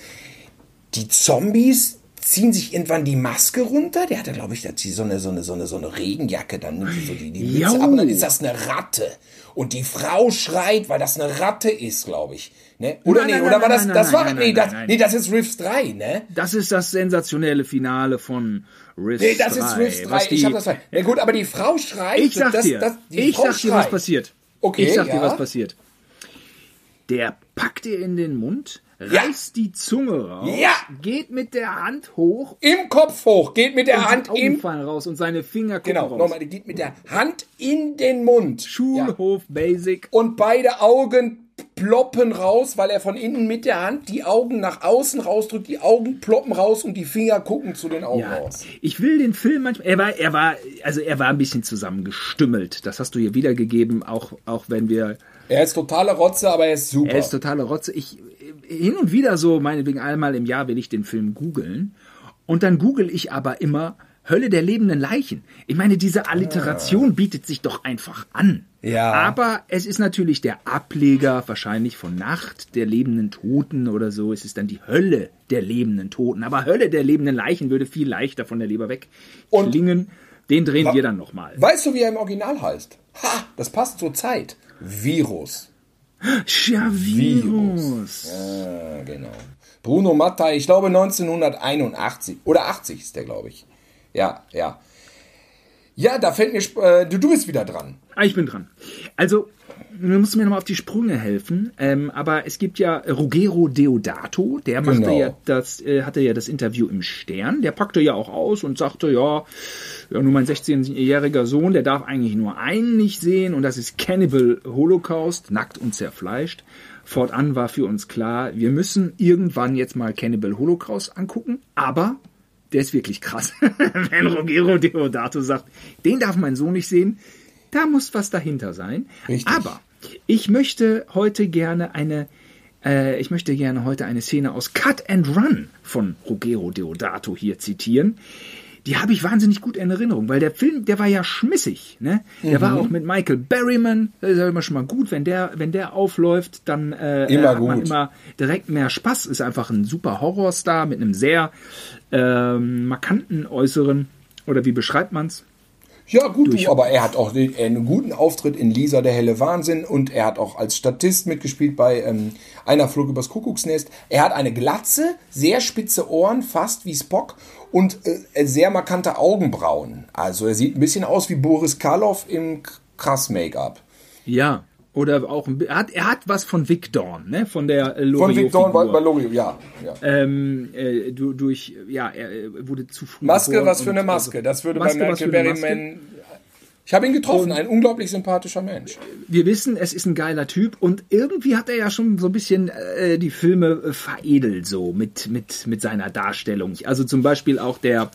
die Zombies ziehen sich irgendwann die Maske runter. Der hatte, glaube ich, so eine, so eine, so eine, so eine Regenjacke, dann nimmt sie so die, die Mütze ab und dann ist das eine Ratte. Und die Frau schreit, weil das eine Ratte ist, glaube ich. Ne? Oder Nein, nee, nein, oder nein, war das, das war, nein, nee, nein, das, nein. nee, das ist Riffs 3, ne? Das ist das sensationelle Finale von Rift Nee, das ist 3. Riffs 3. was die- Ich habe das Ja gut, aber die Frau schreit. Ich sag das, dir, das, ich Frau sag dir, was schreit. passiert. Okay, ich sag dir, ja. was passiert. Der packt ihr in den Mund, Ja. reißt die Zunge raus, Ja. geht mit der Hand hoch Im Kopf hoch, geht mit der Hand im. fallen raus und seine Finger gucken Genau, raus. nochmal, die geht mit der Hand in den Mund. Ja. Schulhof Basic. Und beide Augen ploppen raus, weil er von innen mit der Hand die Augen nach außen rausdrückt, die Augen ploppen raus und die Finger gucken zu den Augen Ja, raus. ich will den Film manchmal. Er war, er war, also er war ein bisschen zusammengestümmelt. Das hast du hier wiedergegeben, auch, auch wenn wir. Er ist totale Rotze, aber er ist super. Er ist totale Rotze. Ich hin und wieder so, meinetwegen einmal im Jahr will ich den Film googeln. Und dann google ich aber immer Hölle der lebenden Leichen. Ich meine, diese Alliteration bietet sich doch einfach an. Ja. Aber es ist natürlich der Ableger wahrscheinlich von Nacht der lebenden Toten oder so. Es ist dann die Hölle der lebenden Toten. Aber Hölle der lebenden Leichen würde viel leichter von der Leber weg Und- klingen. Den drehen wir dann nochmal. Weißt du, wie er im Original heißt? Ha, das passt zur Zeit. Virus. Ja, Virus. Ja, genau. Bruno Mattei, ich glaube 1981 oder 80 ist der, glaube ich. Ja, ja. Ja, da fällt mir, äh, du, du bist wieder dran. Ah, ich bin dran. Also, du musst mir nochmal auf die Sprünge helfen. Ähm, aber es gibt ja Ruggero Deodato, der machte Genau. ja das, äh, hatte ja das Interview im Stern. Der packte ja auch aus und sagte, ja, ja, nur mein 16-jähriger Sohn, der darf eigentlich nur einen nicht sehen und das ist Cannibal Holocaust, nackt und zerfleischt. Fortan war für uns klar, wir müssen irgendwann jetzt mal Cannibal Holocaust angucken, aber der ist wirklich krass. Wenn Ruggero Deodato sagt, den darf mein Sohn nicht sehen, da muss was dahinter sein. Richtig. Aber ich möchte heute gerne eine, äh, ich möchte gerne heute eine Szene aus Cut and Run von Ruggero Deodato hier zitieren. Die habe ich wahnsinnig gut in Erinnerung, weil der Film, der war ja schmissig, ne? Der Mhm. war auch mit Michael Berryman, das ist ja immer schon mal gut, wenn der, wenn der aufläuft, dann äh, Immer hat man gut. immer direkt mehr Spaß. Ist einfach ein super Horrorstar mit einem sehr ähm, markanten Äußeren. Oder wie beschreibt man's? Ja, gut, du, aber er hat auch den- einen guten Auftritt in Lisa, der helle Wahnsinn und er hat auch als Statist mitgespielt bei ähm, Einer flog übers Kuckucksnest. Er hat eine Glatze, sehr spitze Ohren, fast wie Spock und äh, sehr markante Augenbrauen. Also er sieht ein bisschen aus wie Boris Karloff im k- krass Make-up. Ja. Oder auch, er hat, er hat was von Vic Dawn, ne? Von der äh, Von Victor Loriot-Figur. Valorio, ja. ja. ähm, äh, du, durch, ja, er wurde zu früh Maske, was für eine Maske. Das würde Maske, bei Michael. Berryman. Ich habe ihn getroffen, ein unglaublich sympathischer Mensch. Wir wissen, es ist ein geiler Typ und irgendwie hat er ja schon so ein bisschen äh, die Filme veredelt so mit, mit, mit seiner Darstellung. Also zum Beispiel auch der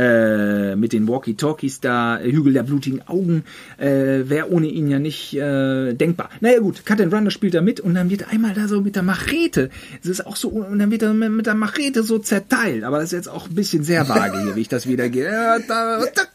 äh, mit den Walkie-Talkies da, äh, Hügel der blutigen Augen, äh, wäre ohne ihn ja nicht äh, denkbar. Naja gut, Cut and Run, da spielt er mit und dann wird einmal da so mit der Machete, es ist auch so, und dann wird er mit der Machete so zerteilt, aber das ist jetzt auch ein bisschen sehr vage hier, wie ich das wiedergehe. Ja, da, tack.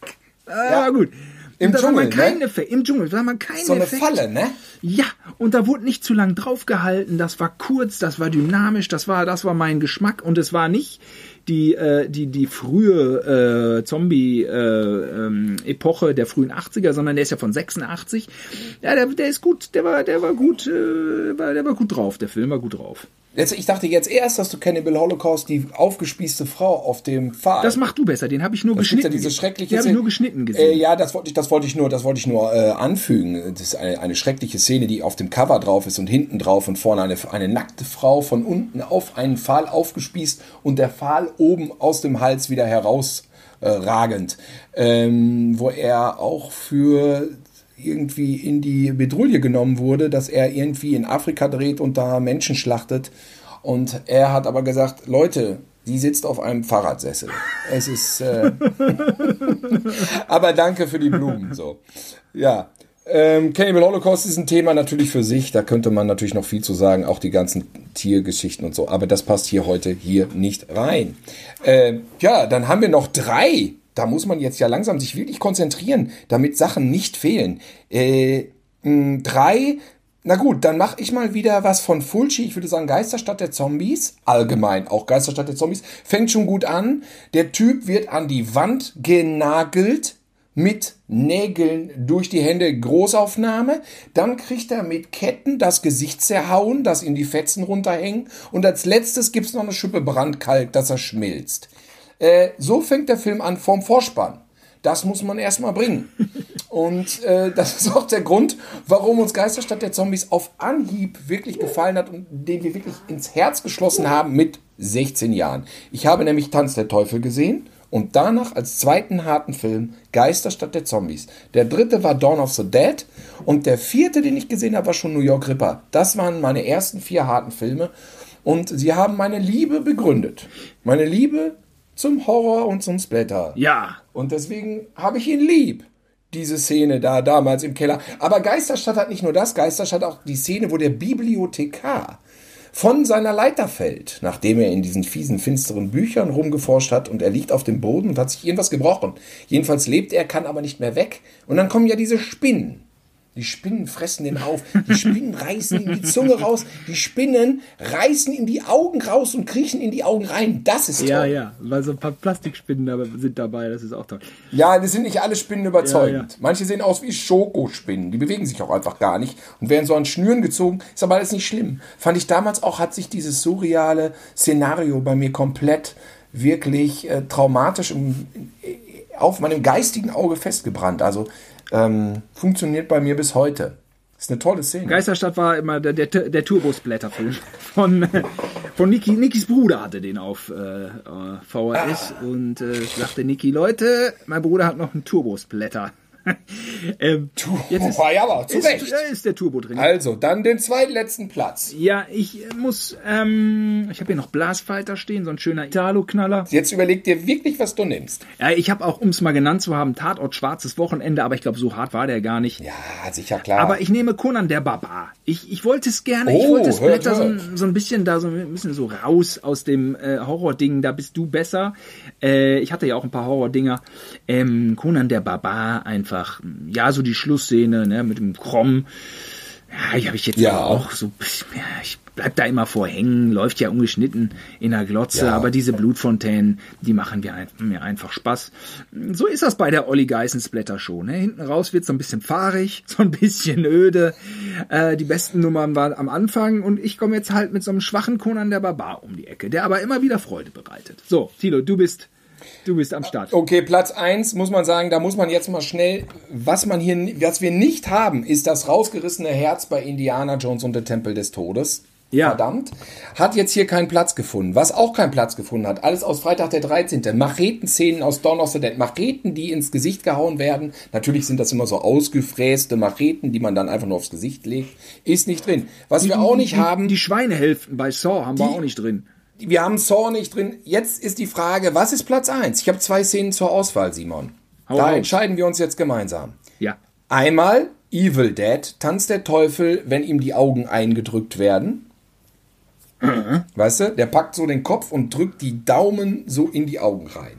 Ah, gut. Im da sah man Dschungel, ne? Effekt. Im Dschungel sah man keinen So eine Effekt. Falle, ne? Ja, und da wurde nicht zu lang draufgehalten. Das war kurz, das war dynamisch, das war, das war mein Geschmack und es war nicht die äh, die die frühe äh, Zombie äh, ähm, der frühen 80er, sondern der ist ja von 86. Ja, der, der ist gut, der war der war gut, äh, war, der war gut drauf, der Film war gut drauf. Jetzt, ich dachte jetzt erst, dass du Cannibal Holocaust, die aufgespießte Frau auf dem Pfahl. Das mach du besser, den habe ich nur Es gibt ja geschnitten. diese schreckliche habe ich nur geschnitten Äh, gesehen. ja, das wollte ich, das wollte ich nur, das wollte ich nur äh, anfügen. Das ist eine, eine schreckliche Szene, die auf dem Cover drauf ist und hinten drauf und vorne eine, eine nackte Frau von unten auf einen Pfahl aufgespießt und der Pfahl oben aus dem Hals wieder herausragend, äh, ähm, wo er auch für irgendwie in die Bedrulle genommen wurde, dass er irgendwie in Afrika dreht und da Menschen schlachtet. Und er hat aber gesagt, Leute, die sitzt auf einem Fahrradsessel. Es ist. Äh, aber danke für die Blumen. So. Ja. Ähm, Cannibal Holocaust ist ein Thema natürlich für sich. Da könnte man natürlich noch viel zu sagen, auch die ganzen Tiergeschichten und so. Aber das passt hier heute hier nicht rein. Ähm, ja, dann haben wir noch drei. Da muss man jetzt ja langsam sich wirklich konzentrieren, damit Sachen nicht fehlen. Äh, mh, drei. Na gut, dann mache ich mal wieder was von Fulci. Ich würde sagen Geisterstadt der Zombies. Allgemein, auch Geisterstadt der Zombies. Fängt schon gut an. Der Typ wird an die Wand genagelt mit Nägeln durch die Hände Großaufnahme. Dann kriegt er mit Ketten das Gesicht zerhauen, dass ihm die Fetzen runterhängen. Und als letztes gibt's noch eine Schippe Brandkalk, dass er schmilzt. Äh, so fängt der Film an vorm Vorspann. das muss man erstmal bringen. Und äh, das ist auch der Grund, warum uns Geisterstadt der Zombies auf Anhieb wirklich gefallen hat und den wir wirklich ins Herz geschlossen haben mit 16 Jahren. Ich habe nämlich Tanz der Teufel gesehen und danach als zweiten harten Film Geisterstadt der Zombies. Der dritte war Dawn of the Dead und der vierte, den ich gesehen habe, war schon New York Ripper. Das waren meine ersten vier harten Filme und sie haben meine Liebe begründet. Meine Liebe zum Horror und zum Splatter. Ja. Und deswegen habe ich ihn lieb. Diese Szene da damals im Keller. Aber Geisterstadt hat nicht nur das, Geisterstadt auch die Szene, wo der Bibliothekar von seiner Leiter fällt, nachdem er in diesen fiesen, finsteren Büchern rumgeforscht hat und er liegt auf dem Boden und hat sich irgendwas gebrochen. Jedenfalls lebt er, kann aber nicht mehr weg. Und dann kommen ja diese Spinnen. Die Spinnen fressen den auf. Die Spinnen reißen ihm die Zunge raus. Die Spinnen reißen ihm die Augen raus und kriechen in die Augen rein. Das ist toll. Ja, ja, weil so ein paar Plastikspinnen sind dabei, das ist auch toll. Ja, das sind nicht alle Spinnen überzeugend. Ja, ja. Manche sehen aus wie Schokospinnen. Die bewegen sich auch einfach gar nicht und werden so an Schnüren gezogen. Ist aber alles nicht schlimm. Fand ich damals auch, hat sich dieses surreale Szenario bei mir komplett wirklich äh, traumatisch im, auf meinem geistigen Auge festgebrannt. Also ähm, funktioniert bei mir bis heute. Ist eine tolle Szene. Geisterstadt war immer der, der, der Turbosblätterfilm von, von Niki. Nikis Bruder hatte den auf äh, äh, VHS und äh, sagte Niki, Leute, mein Bruder hat noch einen Turbosblätter. ähm, jetzt ist, ja, aber zu ist, Recht. ist der Turbo drin. Also, dann den zweitletzten Platz. Ja, ich äh, muss, ähm, ich habe hier noch Blastfighter stehen, so ein schöner Italo-Knaller. Jetzt überleg dir wirklich, was du nimmst. Ja, ich habe auch, um es mal genannt zu haben, Tatort Schwarzes Wochenende, aber ich glaube, so hart war der gar nicht. Ja, sicher klar. Aber ich nehme Conan der Barbar. Ich, ich wollte es gerne, ich Oh, wollte es hört, Blätter so, hört. ein- so ein bisschen da so ein bisschen so raus aus dem äh, Horror-Ding, da bist du besser. Äh, ich hatte ja auch ein paar Horror-Dinger. Ähm, Conan der Barbar einfach, ja, so die Schlussszene, ne, mit dem Krom. Ja, ich habe ich jetzt Ja. auch so, ja, ich bleib da immer vor hängen, läuft ja ungeschnitten in der Glotze, Ja. aber diese Blutfontänen, die machen mir, ein- mir einfach Spaß. So ist das bei der Olli Geißen Splatter schon. Ne? Hinten raus wird so ein bisschen fahrig, so ein bisschen öde. Äh, die besten Nummern waren am Anfang und ich komme jetzt halt mit so einem schwachen Conan der Barbar um die Ecke, der aber immer wieder Freude bereitet. So, Tilo, du bist, du bist am Start. Okay, Platz 1 muss man sagen, da muss man jetzt mal schnell, was man hier, was wir nicht haben, ist das rausgerissene Herz bei Indiana Jones und der Tempel des Todes. Ja. Verdammt. Hat jetzt hier keinen Platz gefunden. Was auch keinen Platz gefunden hat, alles aus Freitag der 13. Macheten-Szenen aus Dawn of the Dead. Macheten, die ins Gesicht gehauen werden. Natürlich sind das immer so ausgefräste Macheten, die man dann einfach nur aufs Gesicht legt. Ist nicht drin. Was wir auch nicht die, haben, Die Schweinehälften bei Saw haben wir auch nicht drin. wir haben Saw nicht drin. Jetzt ist die Frage, was ist Platz 1? Ich habe zwei Szenen zur Auswahl, Simon. Hau da raus. entscheiden wir uns jetzt gemeinsam. Ja. Einmal Evil Dead, Tanz der Teufel, wenn ihm die Augen eingedrückt werden. Weißt du, der packt so den Kopf und drückt die Daumen so in die Augen rein.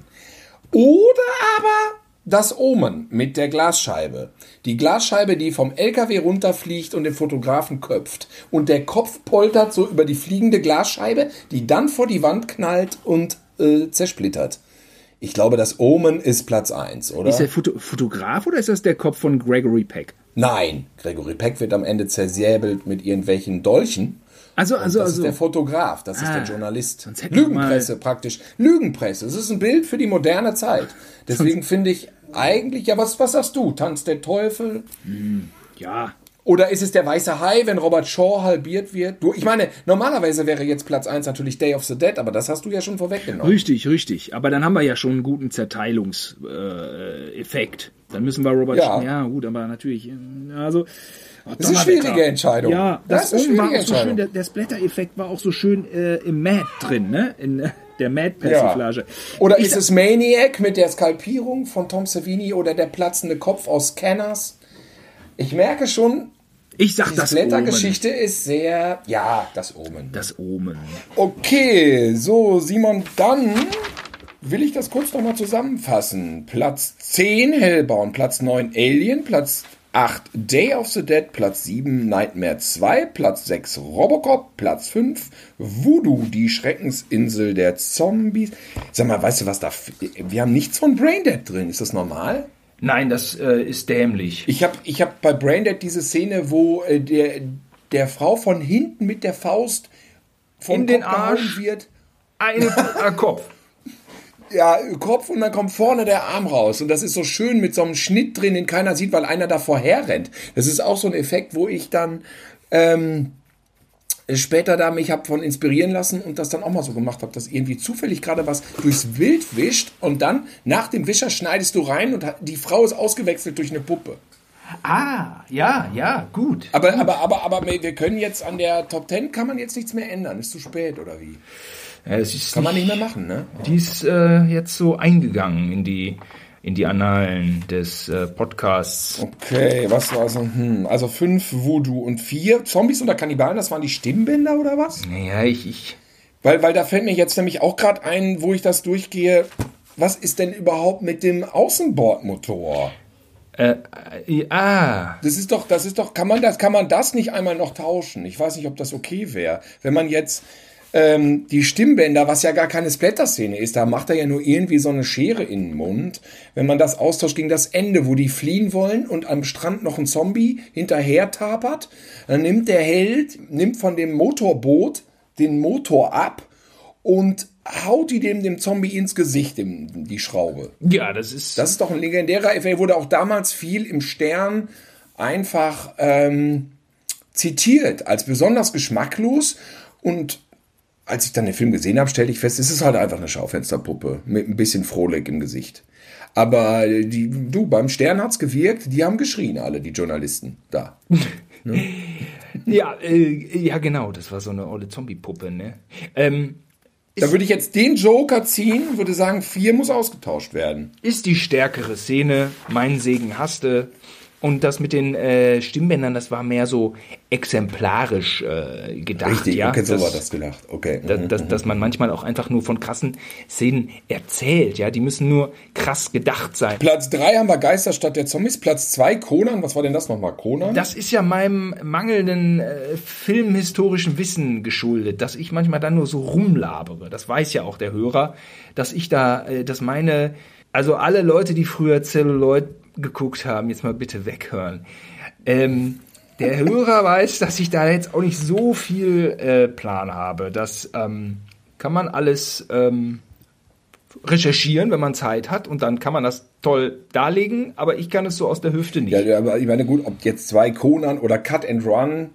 Oder aber das Omen mit der Glasscheibe. Die Glasscheibe, die vom LKW runterfliegt und den Fotografen köpft. Und der Kopf poltert so über die fliegende Glasscheibe, die dann vor die Wand knallt und äh, zersplittert. Ich glaube, das Omen ist Platz 1, oder? Ist der Foto Fotograf oder ist das der Kopf von Gregory Peck? Nein, Gregory Peck wird am Ende zersäbelt mit irgendwelchen Dolchen. Also, also, Das also. ist der Fotograf, das ist Ah, der Journalist. sonst hätten wir Lügenpresse praktisch. Lügenpresse. Es ist ein Bild für die moderne Zeit. Deswegen finde ich eigentlich, ja, was, was sagst du? Tanz der Teufel? ja. Oder ist es der weiße Hai, wenn Robert Shaw halbiert wird? Du, ich meine, normalerweise wäre jetzt Platz 1 natürlich Day of the Dead, aber das hast du ja schon vorweggenommen. Richtig, richtig. Aber dann haben wir ja schon einen guten Zerteilungseffekt. Äh, dann müssen wir Robert. Ja. Ja, gut, aber natürlich. äh, Also. Das ist eine schwierige Entscheidung. Ja, Das das, ist eine schwierige auch so schön, Entscheidung. der, der Splatter-Effekt war auch so schön äh, im Mad drin, ne? In äh, der Mad-Persiflage. Oder Ich ist es Maniac mit der Skalpierung von Tom Savini oder der platzende Kopf aus Scanners? Ich merke schon, Ich sag die das. Splatter-Geschichte ist sehr, ja, das Omen. Das Omen. Okay, so Simon, dann will ich das kurz nochmal zusammenfassen. Platz 10 Hellbound, Platz 9 Alien, Platz 8 Day of the Dead, Platz 7 Nightmare 2, Platz 6 Robocop, Platz 5 Voodoo, die Schreckensinsel der Zombies. Sag mal, weißt du was da? Wir haben nichts von Braindead drin. Ist das normal? Nein, das äh, ist dämlich. Ich habe ich hab bei Braindead diese Szene, wo äh, der, der Frau von hinten mit der Faust vom In den Kopf gehauen Arsch. wird. Ein äh, Kopf. Ja, Kopf und dann kommt vorne der Arm raus. Und das ist so schön mit so einem Schnitt drin, den keiner sieht, weil einer davor herrennt. Das ist auch so ein Effekt, wo ich dann ähm, später da mich habe von inspirieren lassen und das dann auch mal so gemacht habe, dass irgendwie zufällig gerade was durchs Bild wischt und dann nach dem Wischer schneidest du rein und die Frau ist ausgewechselt durch eine Puppe. Ah, ja, ja, gut. Aber, aber, aber, aber wir können jetzt an der Top 10 kann man jetzt nichts mehr ändern. Ist zu spät oder wie? Ja, es ist Kann man nicht mehr machen, ne? Die ist äh, jetzt so eingegangen in die in die Annalen des äh, Podcasts. Okay, was war so? Hm, also fünf Voodoo und vier Zombies oder Kannibalen, das waren die Stimmbänder oder was? Naja, ich, ich Weil, weil da fällt mir jetzt nämlich auch gerade ein, wo ich das durchgehe. Was ist denn überhaupt mit dem Außenbordmotor? äh, äh, ah, Das ist doch, das ist doch, kann man das, kann man das nicht einmal noch tauschen? Ich weiß nicht, ob das okay wäre. Wenn man jetzt ähm, die Stimmbänder, was ja gar keine Splatter-Szene ist, da macht er ja nur irgendwie so eine Schere in den Mund. Wenn man das austauscht gegen das Ende, wo die fliehen wollen und am Strand noch ein Zombie hinterher tapert, dann nimmt der Held, nimmt von dem Motorboot den Motor ab und haut die dem, dem Zombie ins Gesicht, dem, die Schraube. ja, das ist Das ist doch ein legendärer Effekt. Wurde auch damals viel im Stern einfach ähm, zitiert als besonders geschmacklos. Und als ich dann den Film gesehen habe, stellte ich fest, es ist halt einfach eine Schaufensterpuppe mit ein bisschen Frohleck im Gesicht. Aber die, du, beim Stern hat's gewirkt, die haben geschrien, alle, die Journalisten da. ja, äh, ja genau, das war so eine olle Zombie-Puppe, ne? Ähm, Da würde ich jetzt den Joker ziehen würde sagen, vier muss ausgetauscht werden. ist die stärkere Szene, mein Segen hasste. Und das mit den äh, Stimmbändern, das war mehr so exemplarisch äh, gedacht. Richtig, ja? okay, so das, war das gedacht. Okay. dass, dass, dass man manchmal auch einfach nur von krassen Szenen erzählt. Ja, die müssen nur krass gedacht sein. Platz drei haben wir Geisterstadt der Zombies. Platz zwei Conan. Was war denn das nochmal? Conan? Das ist ja meinem mangelnden äh, filmhistorischen Wissen geschuldet, dass ich manchmal dann nur so rumlabere. Das weiß ja auch der Hörer, dass ich da, äh, dass meine, also alle Leute, die früher Celluloid geguckt haben, jetzt mal bitte weghören. Ähm, der Hörer weiß, dass ich da jetzt auch nicht so viel äh, Plan habe. Das ähm, kann man alles ähm, recherchieren, wenn man Zeit hat, und dann kann man das toll darlegen, aber ich kann es so aus der Hüfte nicht. Ja, aber ich meine, gut, ob jetzt zwei Conan oder Cut and Run.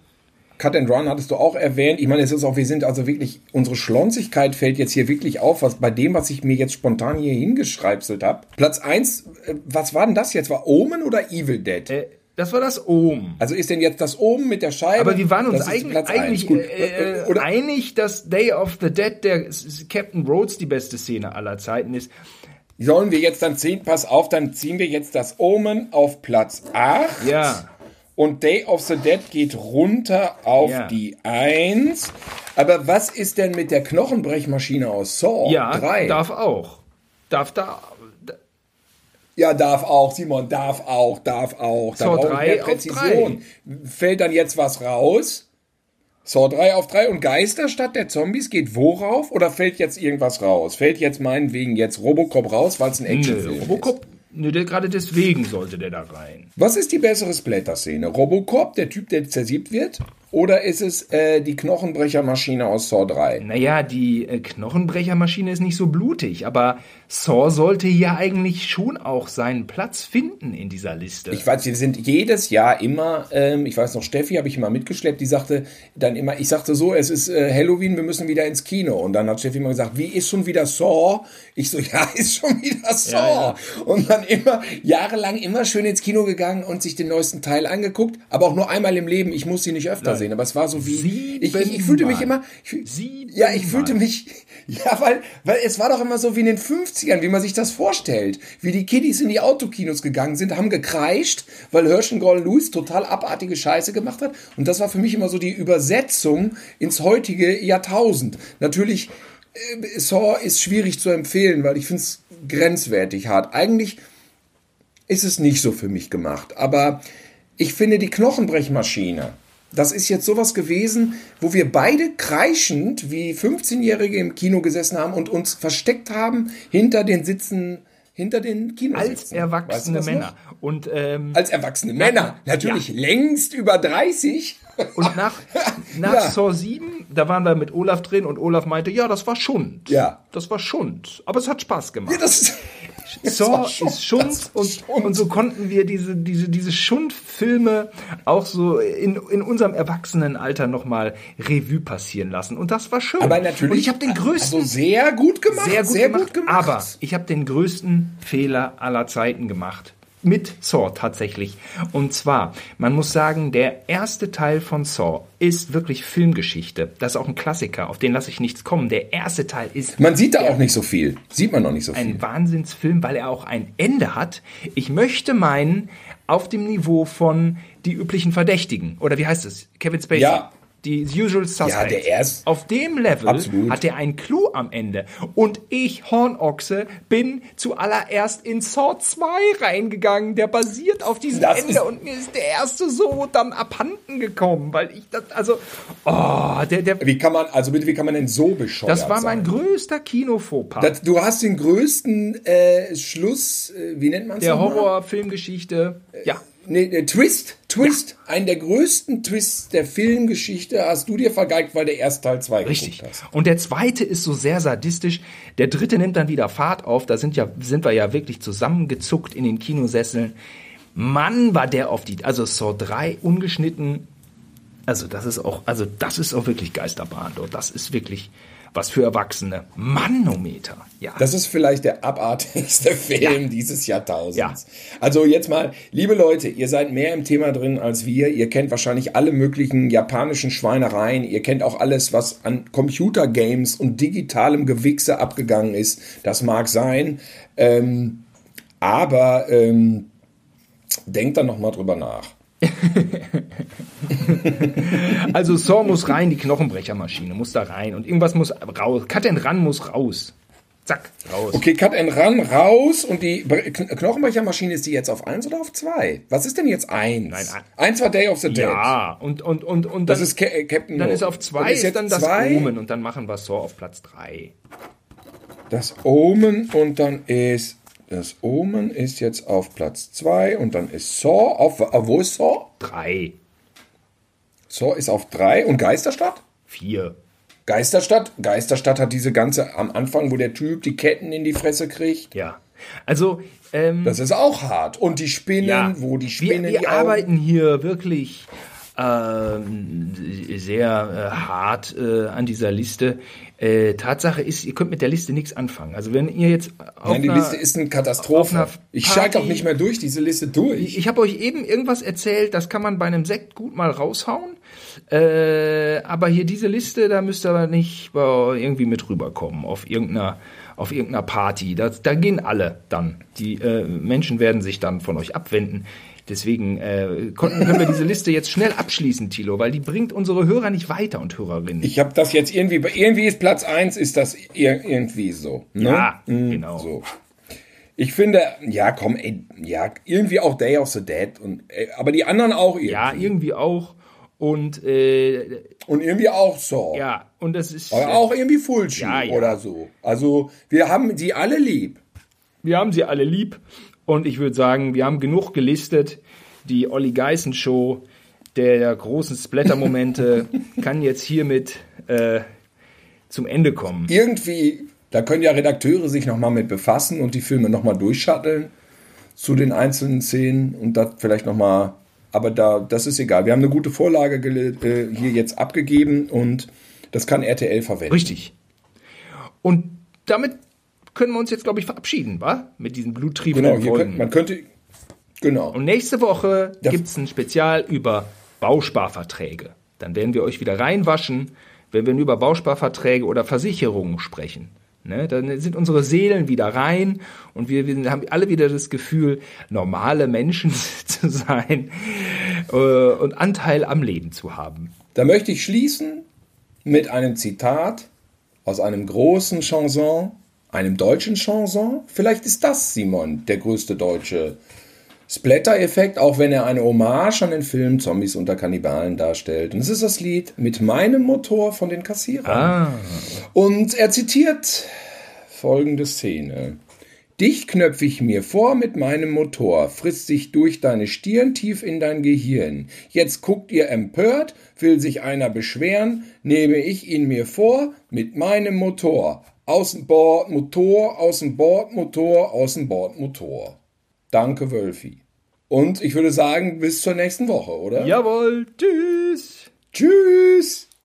Cut and Run hattest du auch erwähnt. Ich meine, es ist auch, wir sind also wirklich, unsere Schlonzigkeit fällt jetzt hier wirklich auf, was bei dem, was ich mir jetzt spontan hier hingeschreibselt habe. Platz eins, äh, was war denn das jetzt? War Omen oder Evil Dead? Äh, das war das Ohm. Also ist denn jetzt das Omen mit der Scheibe? Aber wir waren uns eigentlich, eigentlich Gut. äh, Oder einig, dass Day of the Dead der Captain Rhodes die beste Szene aller Zeiten ist. sollen wir jetzt dann ziehen? Pass auf, dann ziehen wir jetzt das Omen auf Platz 8. Ja. Und Day of the Dead geht runter auf Ja. die 1. Aber was ist denn mit der Knochenbrechmaschine aus Saw Ja, 3? darf auch. Darf da. da ja, darf auch, Simon, darf auch, darf auch. Da Saw brauche ich 3 mehr auf Präzision. Fällt dann jetzt was raus? Saw 3 auf 3 und Geisterstadt der Zombies geht worauf? Oder fällt jetzt irgendwas raus? Fällt jetzt meinetwegen jetzt Robocop raus, weil es ein Actionfilm ist? Robocop, nö, der, gerade deswegen sollte der da rein. Was ist die bessere Splatter-Szene? Robocop, der Typ, der zersiebt wird? Oder ist es äh, die Knochenbrechermaschine aus Saw 3? Naja, die äh, Knochenbrechermaschine ist nicht so blutig, aber Saw sollte hier eigentlich schon auch seinen Platz finden in dieser Liste. Ich weiß, wir sind jedes Jahr immer, ähm, ich weiß noch, Steffi habe ich immer mitgeschleppt, die sagte dann immer, ich sagte so, es ist äh, Halloween, wir müssen wieder ins Kino. Und dann hat Steffi immer gesagt, wie ist schon wieder Saw? Ich so, ja, ist schon wieder Saw. Ja, Und dann immer, jahrelang immer schön ins Kino gegangen und sich den neuesten Teil angeguckt, aber auch nur einmal im Leben, ich muss sie nicht öfter sehen. Aber es war so wie, ich, ich, ich fühlte mich immer, ich, ja, ich fühlte mich, ja, weil, weil es war doch immer so wie in den 50ern, wie man sich das vorstellt. Wie die Kiddies in die Autokinos gegangen sind, haben gekreischt, weil Hirschengorn Lewis total abartige Scheiße gemacht hat. Und das war für mich immer so die Übersetzung ins heutige Jahrtausend. Natürlich, äh, Saw ist schwierig zu empfehlen, weil ich finde es grenzwertig hart. Eigentlich ist es nicht so für mich gemacht. Aber ich finde die Knochenbrechmaschine, das ist jetzt sowas gewesen, wo wir beide kreischend wie 15-Jährige im Kino gesessen haben und uns versteckt haben hinter den Sitzen, hinter den Kinositzen. als erwachsene Weißt du Männer. noch? Und ähm, Als erwachsene Männer. Natürlich längst über 30. Und nach, nach Ja. Saw 7, da waren wir mit Olaf drin und Olaf meinte, ja, das war Schund. Ja. Das war Schund. Aber es hat Spaß gemacht. Das, das Schund, ist Schund und, Schund. und so konnten wir diese, diese, diese Schundfilme auch so in, in unserem Erwachsenenalter nochmal Revue passieren lassen. Und das war schön. Aber natürlich. Und ich habe den größten Also sehr gut gemacht. sehr gut, sehr gemacht, gut gemacht. Aber ich habe den größten Fehler aller Zeiten gemacht. Mit Saw tatsächlich. Und zwar, man muss sagen, der erste Teil von Saw ist wirklich Filmgeschichte. Das ist auch ein Klassiker, auf den lasse ich nichts kommen. Der erste Teil ist man sieht da auch nicht so viel. Sieht man noch nicht so viel. ein Wahnsinnsfilm, weil er auch ein Ende hat. Ich möchte meinen, auf dem Niveau von Die üblichen Verdächtigen. Oder wie heißt es? Kevin Spacey. Ja. Die Usual Suspects. Ja, der erst- Auf dem Level Absolut. hat er einen Clou am Ende. Und ich, Hornochse, bin zuallererst in Saw 2 reingegangen. Der basiert auf diesem Das Ende. Und mir ist der erste so dann abhanden gekommen. Weil ich das, also, oh, der, der, Wie kann man, also bitte, wie kann man denn so bescheuert das war mein sein? größter Kinofauxpas. Du hast den größten äh, Schluss, äh, wie nennt man es der Horrorfilmgeschichte. Ja. Nee, der Twist, Twist, einen der größten Twists der Filmgeschichte hast du dir vergeigt, weil der erste Teil 2 Richtig. hast. Und der zweite ist so sehr sadistisch. Der dritte nimmt dann wieder Fahrt auf. Da sind ja, sind wir ja wirklich zusammengezuckt in den Kinosesseln. Mann, war der auf die, also Saw 3 ungeschnitten. Also das ist auch, also das ist auch wirklich Geisterbahn. dort. Das ist wirklich was für Erwachsene. Manometer. Ja. Das ist vielleicht der abartigste Film Ja. dieses Jahrtausends. Ja. Also jetzt mal, liebe Leute, ihr seid mehr im Thema drin als wir. Ihr kennt wahrscheinlich alle möglichen japanischen Schweinereien. Ihr kennt auch alles, was an Computergames und digitalem Gewichse abgegangen ist. Das mag sein. Ähm, aber ähm, denkt dann noch mal drüber nach. also Saw muss rein, die Knochenbrechermaschine muss da rein und irgendwas muss raus. Cut and Run muss raus. Zack, raus. Okay, Cut and Run raus und die Knochenbrechermaschine ist die jetzt auf 1 oder auf 2? Was ist denn jetzt 1? Nein, 1 war Day of the Dead. Ja, und, und, und, und dann, das ist Ca äh, Captain Dann ist auf 2 ist, ist, dann das? Omen und dann machen wir Saw auf Platz 3. Das Omen und dann ist das Omen ist jetzt auf Platz 2 und dann ist Saw auf, äh, wo ist Saw? 3. Zor ist auf drei und Geisterstadt? Vier. Geisterstadt? Geisterstadt hat diese ganze am Anfang, wo der Typ die Ketten in die Fresse kriegt. Ja. Also. Ähm, das ist auch hart. Und die Spinnen, ja. wo die Spinnen. Wir, wir die arbeiten hier wirklich ähm, sehr äh, hart äh, an dieser Liste. Äh, Tatsache ist, ihr könnt mit der Liste nichts anfangen. Also wenn ihr jetzt auf Nein, die Liste ist eine Katastrophe. ich schalte auch nicht mehr durch diese Liste durch. Ich, ich habe euch eben irgendwas erzählt, das kann man bei einem Sekt gut mal raushauen. Äh, aber hier diese Liste, da müsst ihr aber nicht äh, irgendwie mit rüberkommen auf irgendeiner, auf irgendeiner Party. Da, da gehen alle dann. Die äh, Menschen werden sich dann von euch abwenden. Deswegen äh, konnten, können wir diese Liste jetzt schnell abschließen, Thilo, weil die bringt unsere Hörer nicht weiter und Hörerinnen. Ich habe das jetzt irgendwie, irgendwie ist Platz 1, ist das ir irgendwie so. Ne? ja, Mm, genau. So. Ich finde, ja, komm, ey, ja, irgendwie auch Day of the Dead. Und, ey, aber die anderen auch irgendwie. Ja, irgendwie auch. Und äh, Und irgendwie auch so. ja, und das ist. Aber auch irgendwie Fulci Ja, ja. oder so. Also, wir haben die alle lieb. Wir haben sie alle lieb und ich würde sagen, wir haben genug gelistet. Die Olli Geißen Show der großen Splatter-Momente kann jetzt hiermit äh, zum Ende kommen. Irgendwie, da können ja Redakteure sich nochmal mit befassen und die Filme nochmal durchschatteln zu den einzelnen Szenen und das vielleicht nochmal. Aber da, das ist egal. Wir haben eine gute Vorlage äh, hier jetzt abgegeben und das kann RTL verwenden. Richtig. Und damit können wir uns jetzt, glaube ich, verabschieden, wa? Mit diesen Genau, bluttriebenden hier Folgen. könnt, man könnte. Genau. Und nächste Woche Ja. gibt's ein Spezial über Bausparverträge. Dann werden wir euch wieder reinwaschen, wenn wir über Bausparverträge oder Versicherungen sprechen. Ne, dann sind unsere Seelen wieder rein und wir, wir haben alle wieder das Gefühl, normale Menschen zu sein äh, und Anteil am Leben zu haben. Da möchte ich schließen mit einem Zitat aus einem großen Chanson, einem deutschen Chanson. Vielleicht ist das, Simon, der größte deutsche Splatter-Effekt, auch wenn er eine Hommage an den Film Zombies unter Kannibalen darstellt. Und es ist das Lied mit meinem Motor von den Kassierern. Ah, Und er zitiert folgende Szene. Dich knöpf ich mir vor mit meinem Motor, frisst sich durch deine Stirn tief in dein Gehirn. Jetzt guckt ihr empört, will sich einer beschweren, nehme ich ihn mir vor mit meinem Motor. Außenbord, Motor, Außenbord, Motor, Außenbord, Motor. Danke, Wölfi. Und ich würde sagen, bis zur nächsten Woche, oder? Jawohl, tschüss. Tschüss.